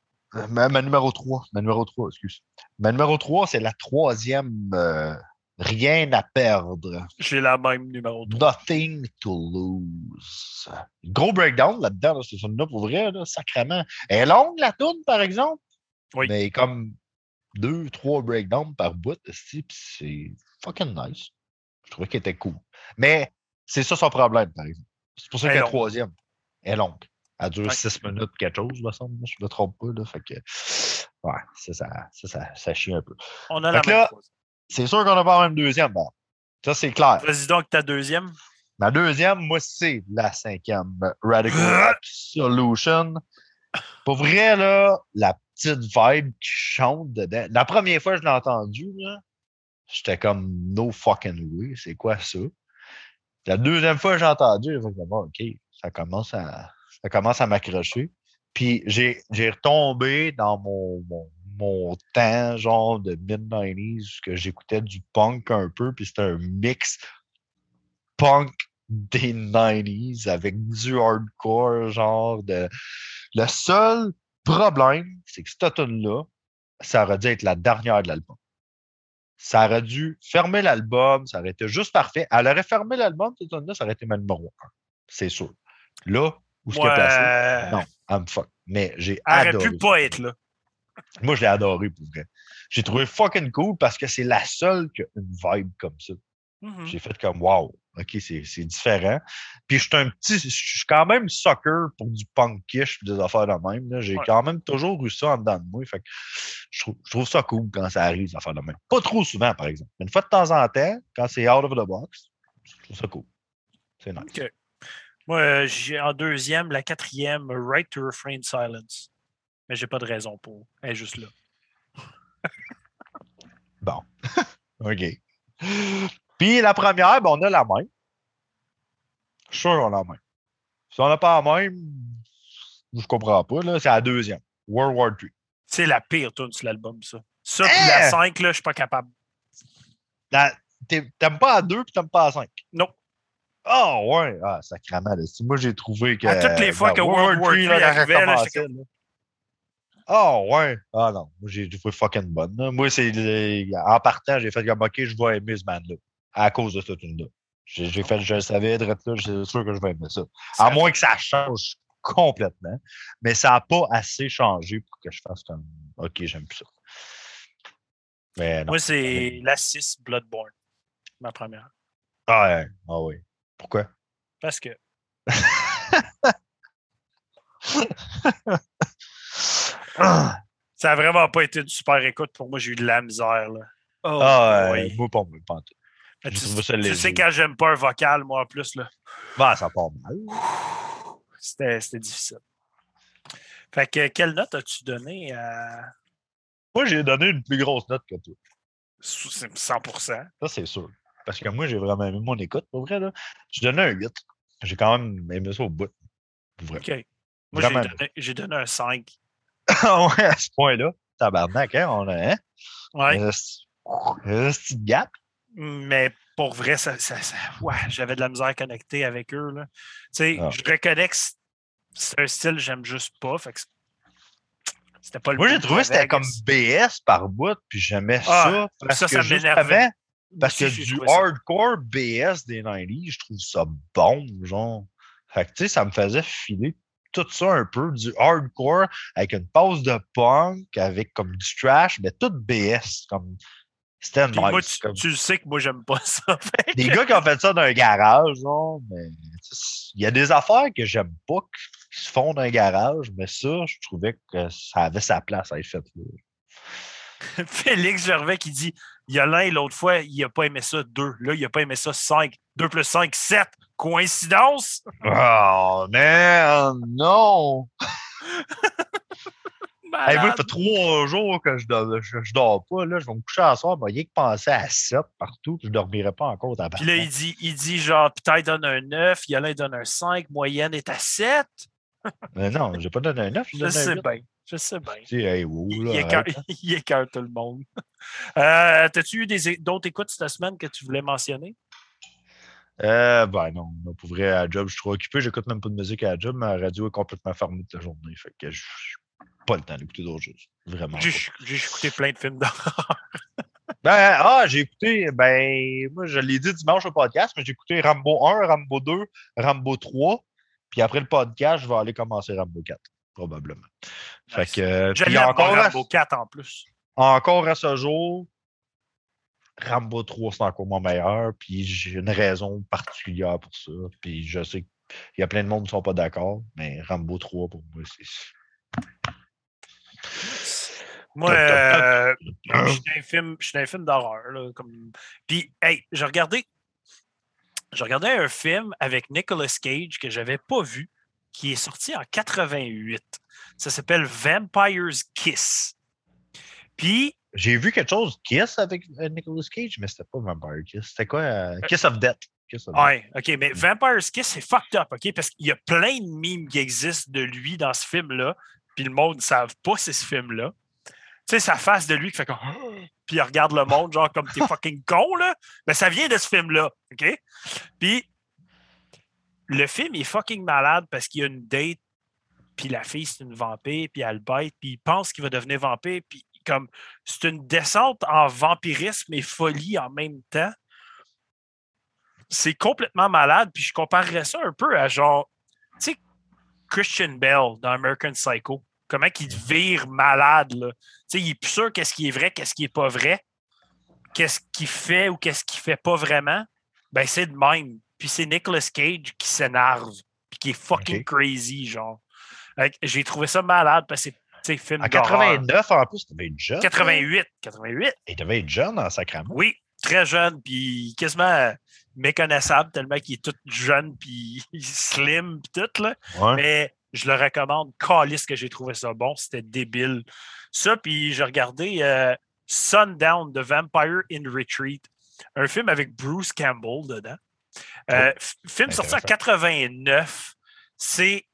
Ma, ma numéro 3. Ma numéro 3, excuse. Ma numéro 3, c'est la troisième euh, Rien à perdre. J'ai la même numéro 3. Nothing to lose. Gros breakdown là-dedans, là, ce son-là, pour vrai, là, sacrément. Elle est longue, la toune, par exemple? Oui. Mais comme deux, trois breakdowns par bout, c'est fucking nice. Je trouvais qu'elle était cool. Mais c'est ça son problème, par exemple. C'est pour ça qu'elle est troisième. Elle est longue. Elle dure Ouais. six minutes, quelque chose, me semble. Je me trompe pas. Là, fait que, ouais, ça, ça, ça, chie un peu. On a Fait. C'est sûr qu'on n'a pas la même deuxième. bon. Ça, c'est clair. Vas-y donc ta deuxième. Ma deuxième, moi, c'est la cinquième. Radical Ah! Absolution. Pour vrai, là, la petite vibe qui chante dedans. La première fois que je l'ai entendu, là, j'étais comme no fucking way. C'est quoi ça? La deuxième fois que j'ai entendu, j'ai fait Ah, OK, ça commence à, ça commence à m'accrocher. Puis j'ai j'ai retombé dans mon, mon, mon temps, genre de mid-90s, que j'écoutais du punk un peu, puis c'était un mix punk des 90s avec du hardcore, genre de. Le seul problème, c'est que cette tune-là, ça aurait dû être la dernière de l'album. Ça aurait dû fermer l'album, ça aurait été juste parfait. Elle aurait fermé l'album, cette tune-là, ça aurait été ma numéro 1. C'est sûr. Là, où placée, Ouais. non, I'm fuck. Mais j'ai adoré. pu pas être là. Moi, je l'ai adoré pour vrai. J'ai trouvé fucking cool parce que c'est la seule qui a une vibe comme ça. Mhm. J'ai fait comme wow, ok, c'est différent. Puis je suis un petit, je suis quand même sucker pour du punkish pis des affaires de même. J'ai Ouais. quand même toujours eu ça en dedans de moi. Fait que je trouve, je trouve ça cool quand ça arrive, des affaires de même. Pas trop souvent, par exemple. Mais une fois de temps en temps, quand c'est out of the box, je trouve ça cool. C'est nice. Moi, euh, j'ai en deuxième, la quatrième, Right to Refrain Silence. Mais j'ai pas de raison pour. Elle est juste là. Bon. OK. Puis la première, ben, on a la même. Je suis sûr qu'on a la même. Si on n'a pas la même, je comprends pas. là. C'est la deuxième. World War III. C'est la pire tune sur l'album, ça. Ça, puis Hein? la 5, là, je suis pas capable. La- T'aimes pas à 2 puis t'aimes pas à 5. Non. Ah ouais, ah, sacrément. là. Moi, j'ai trouvé que. À toutes les fois ben, que World War III arrivait, là. Ah ouais. Ah non, moi j'ai trouvé fucking bonne. là. Moi, c'est en partant, j'ai fait comme OK, je vais aimer ce band-là. À cause de cette tune-là. J'ai j'ai fait, je le savais, direct là, c'est sûr que je vais aimer ça. À moins que ça change complètement. Mais ça n'a pas assez changé pour que je fasse comme OK, j'aime plus ça. Mais non. Moi, c'est la 6, Bloodborne. Ma première. Ah ouais. Ah ouais. Pourquoi? Parce que. Ça a vraiment pas été une super écoute pour moi. J'ai eu de la misère. Là. Oh, ah, ouais, moi, pas moi, pas en tout. Tu, sais, quand j'aime pas un vocal, moi en plus, là, Ben, ça part mal. c'était c'était difficile. Fait que quelle note as-tu donné à Moi, j'ai donné une plus grosse note que toi. 100% Ça, c'est sûr. Parce que moi, j'ai vraiment aimé mon écoute, pour vrai. Là. Je donnais un 8. J'ai quand même aimé ça au bout. Pour vrai. OK. Moi, j'ai donné, j'ai donné un 5. Ah ouais, à ce point-là. Tabarnak, hein? On a hein? Ouais. un petit- un petit gap. Mais pour vrai, ça, ça- ça- ouais, j'avais de la misère à connecter avec eux. Là. Tu sais, Ah. je reconnais que c'est- un style que j'aime juste pas. Fait que c'était pas le Moi, j'ai trouvé que c'était comme BS par bout, puis j'aimais Ah, ça. Parce ça, ça que m'énervait. Parce que du hardcore BS des 90s, je trouve ça bon, genre. Fait que, tu sais, ça me faisait filer tout ça un peu, du hardcore avec une pause de punk, avec comme du trash, mais tout BS, comme. C'était Puis moi, nice. tu, comme- tu sais que moi, j'aime pas ça. Des gars qui ont fait ça dans un garage, genre, mais il y a des affaires que j'aime pas qui se font dans un garage, mais ça, je trouvais que ça avait sa place à être fait là. Félix Gervais qui dit il y a l'un et l'autre fois, il a pas aimé ça 2. Là, il a pas aimé ça 5. 2 plus 5, 7. Coïncidence? Oh, man, non! Hey, moi, ça fait trois jours que je dors, je, je dors pas. Là. Je vais me coucher à soir, il y a que penser à 7 partout, puis je dormirai pas encore Puis là, il dit, il dit genre, Pitaille donne un 9, il y a l'un donne un 5, moyenne est à 7. Mais non, j'ai pas donné un 9, Je un sais 8. bien. Je sais bien. Hey, wow, Il, là, il hein. il tout le monde. Euh, T'as-tu eu des d'autres écoutes cette semaine que tu voulais mentionner? Euh, ben non, pour vrai, à la job, je suis trop occupé. J'écoute même pas de musique à la job. Ma radio est complètement fermée toute la journée. Fait que je pas le temps d'écouter d'autres choses. Vraiment. J'ai écouté plein de films d'horreur. Ben, ah, j'ai écouté, ben, moi, je l'ai dit dimanche au podcast, mais j'ai écouté Rambo 1, Rambo 2, Rambo 3. Puis après le podcast, je vais aller commencer Rambo 4, probablement. Fait que, euh, puis encore, à, Rambo 4 en plus. encore à ce jour, Rambo 3, c'est encore mon meilleur. Puis j'ai une raison particulière pour ça. Puis je sais qu'il y a plein de monde qui ne sont pas d'accord, mais Rambo 3, pour moi, c'est. Moi, euh, je suis un film, je suis dans un film d'horreur. là, Comme... Puis, hey, j'ai regardé, j'ai regardé un film avec Nicolas Cage que j'avais pas vu, qui est sorti en 88. Ça s'appelle Vampire's Kiss. Puis, J'ai vu quelque chose, Kiss avec euh, Nicolas Cage, mais c'était pas Vampire Kiss. C'était quoi euh, Kiss of Death. Kiss of Death. ouais, OK, mais Vampire's Kiss, c'est fucked up, OK? Parce qu'il y a plein de mimes qui existent de lui dans ce film-là, puis le monde ne savent pas c'est ce film-là. Tu sais, sa face de lui qui fait comme. Puis il regarde le monde, genre comme t'es fucking con, là. Mais ça vient de ce film-là, OK? Puis le film est fucking malade parce qu'il y a une date, puis la fille, c'est une vampire, puis elle le bête, puis il pense qu'il va devenir vampire, puis comme c'est une descente en vampirisme et folie en même temps. C'est complètement malade, puis je comparerais ça un peu à genre, tu sais, Christian Bell dans American Psycho. Comment il vire malade, là. Tu sais, il est plus sûr qu'est-ce qui est vrai, qu'est-ce qui est pas vrai, qu'est-ce qu'il fait ou qu'est-ce qu'il fait pas vraiment. Ben, c'est de même. Puis c'est Nicolas Cage qui s'énerve, puis qui est fucking crazy, genre. J'ai trouvé ça malade parce que c'est, film En d'horreur. 89, en plus, tu devais être jeune. 88. 88. Et tu devais être jeune en sacrament. Oui, très jeune, puis quasiment méconnaissable tellement qu'il est tout jeune, puis slim, puis tout, là. Ouais. Mais je le recommande. Calice que j'ai trouvé ça bon. C'était débile. Ça, puis j'ai regardé euh, Sundown, The Vampire in Retreat. Un film avec Bruce Campbell dedans. Euh, film sorti en Intéressant. 89. C'est.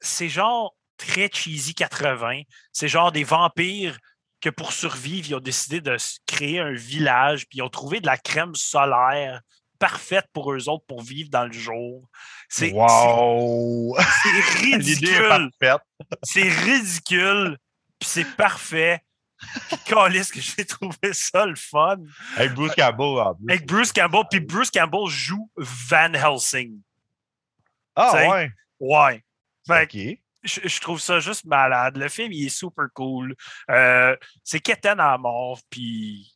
C'est genre très cheesy 80. C'est genre des vampires que pour survivre, ils ont décidé de créer un village, puis ils ont trouvé de la crème solaire parfaite pour eux autres pour vivre dans le jour. C'est c'est- Wow! c'est ridicule. C'est ridicule. Puis c'est parfait. Calisse que j'ai trouvé ça le fun. Avec Bruce Campbell en plus. Avec Bruce Campbell. Puis Bruce Campbell joue Van Helsing. Ah t'sais, ouais. Ouais. Fait que Ok. je, je trouve ça juste malade. Le film, il est super cool. Euh, c'est Keten à mort. Puis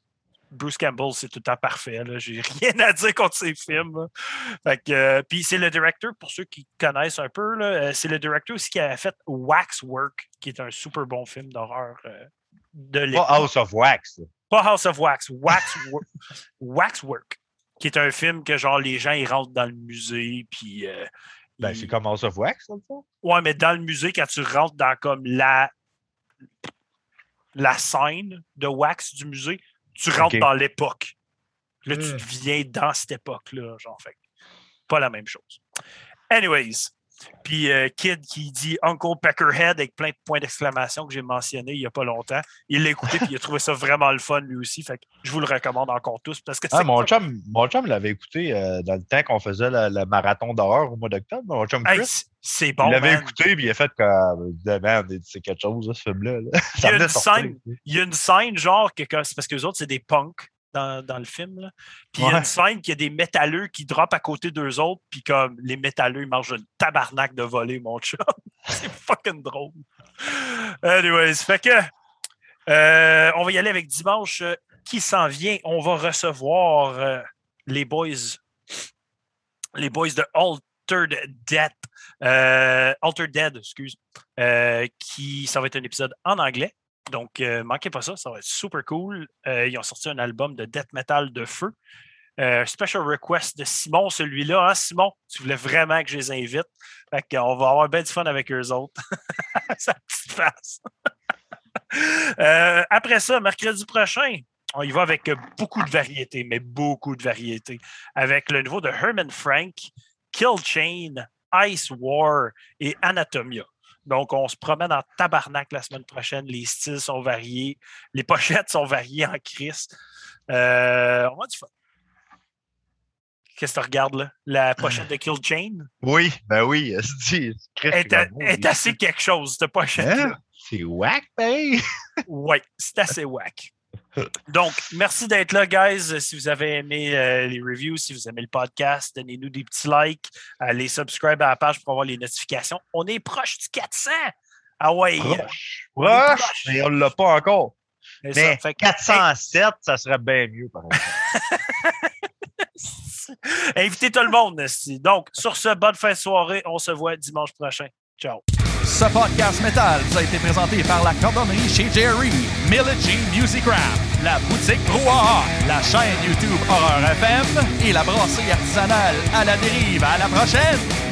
Bruce Campbell, c'est tout le temps parfait. J'ai rien à dire contre ses films. là. Fait que, euh, puis c'est le directeur, pour ceux qui connaissent un peu, euh, c'est le directeur aussi qui a fait Waxwork, qui est un super bon film d'horreur euh, de Pas. House of Wax. Pas House of Wax, Waxwork, Waxwork, qui est un film que genre les gens ils rentrent dans le musée, puis euh, Ben, ils- c'est comme House of Wax, dans le fond. Ouais, mais dans le musée, quand tu rentres dans comme la, la scène de wax du musée, tu rentres dans l'époque. Là, tu Hmm. deviens dans cette époque-là, genre. Fait. Pas la même chose. Anyways. Puis euh, Kid qui dit Uncle Peckerhead avec plein de points d'exclamation que j'ai mentionné il n'y a pas longtemps. Il l'a écouté puis il a trouvé ça vraiment le fun lui aussi. Fait que je vous le recommande encore tous parce que Ah, mon chum, mon chum l'avait écouté euh, dans le temps qu'on faisait le, le marathon d'horreur au mois d'octobre. Mon chum Chris, c'est- c'est bon. il l'avait écouté puis il a fait comme c'est quelque chose, là, ce film-là. là. Il y a une scène, il y a une scène genre que c'est parce que les autres, c'est des punks dans, dans le film. là. Puis il y a une scène qui a des métalleux qui drop à côté d'eux autres, puis comme les métalleux, ils mangent une tabarnak de voler, mon chum. c'est fucking drôle. Anyways, fait que euh, on va y aller avec dimanche euh, qui s'en vient? On va recevoir euh, les boys, les boys de Altered Dead. Euh, Altered Dead, excuse. Qui, ça va être un épisode en anglais. Donc, euh, manquez pas ça, ça va être super cool. Euh, ils ont sorti un album de death metal de feu. Euh, special request de Simon, celui-là. Hein, Simon, tu voulais vraiment que je les invite. Qu'on va avoir bien du fun avec eux autres. Sa petite face. Euh, après ça, mercredi prochain, on y va avec beaucoup de variétés, mais beaucoup de variétés. Avec le nouveau de Herman Frank, Kill Chain, Ice War et Anatomia. Donc, on se promène en tabarnak la semaine prochaine. Les styles sont variés. Les pochettes sont variées en crise. Euh, on va du fun. Qu'est-ce que tu regardes là? La pochette de Kill Chain? Oui, ben oui. C'est est, a- est assez quelque chose, cette pochette-là. Hein? C'est whack, ben! Oui, c'est assez whack. Donc, merci d'être là, guys. Si vous avez aimé euh, les reviews, si vous aimez le podcast, donnez-nous des petits likes. Allez subscribe à la page pour avoir les notifications. On est proche du 400. Ah ouais. Proche. On Proche, proche? mais on ne l'a pas encore. Ça. Mais Fait que- 407, ça serait bien mieux, par exemple. Invitez tout le monde. esti. Donc, sur ce, bonne fin de soirée. On se voit dimanche prochain. Ciao. Ce podcast métal vous a été présenté par la cordonnerie chez Jerry, Music Craft, la boutique Brouhaha, la chaîne YouTube Horreur FM et la brasserie artisanale à la dérive. À la prochaine!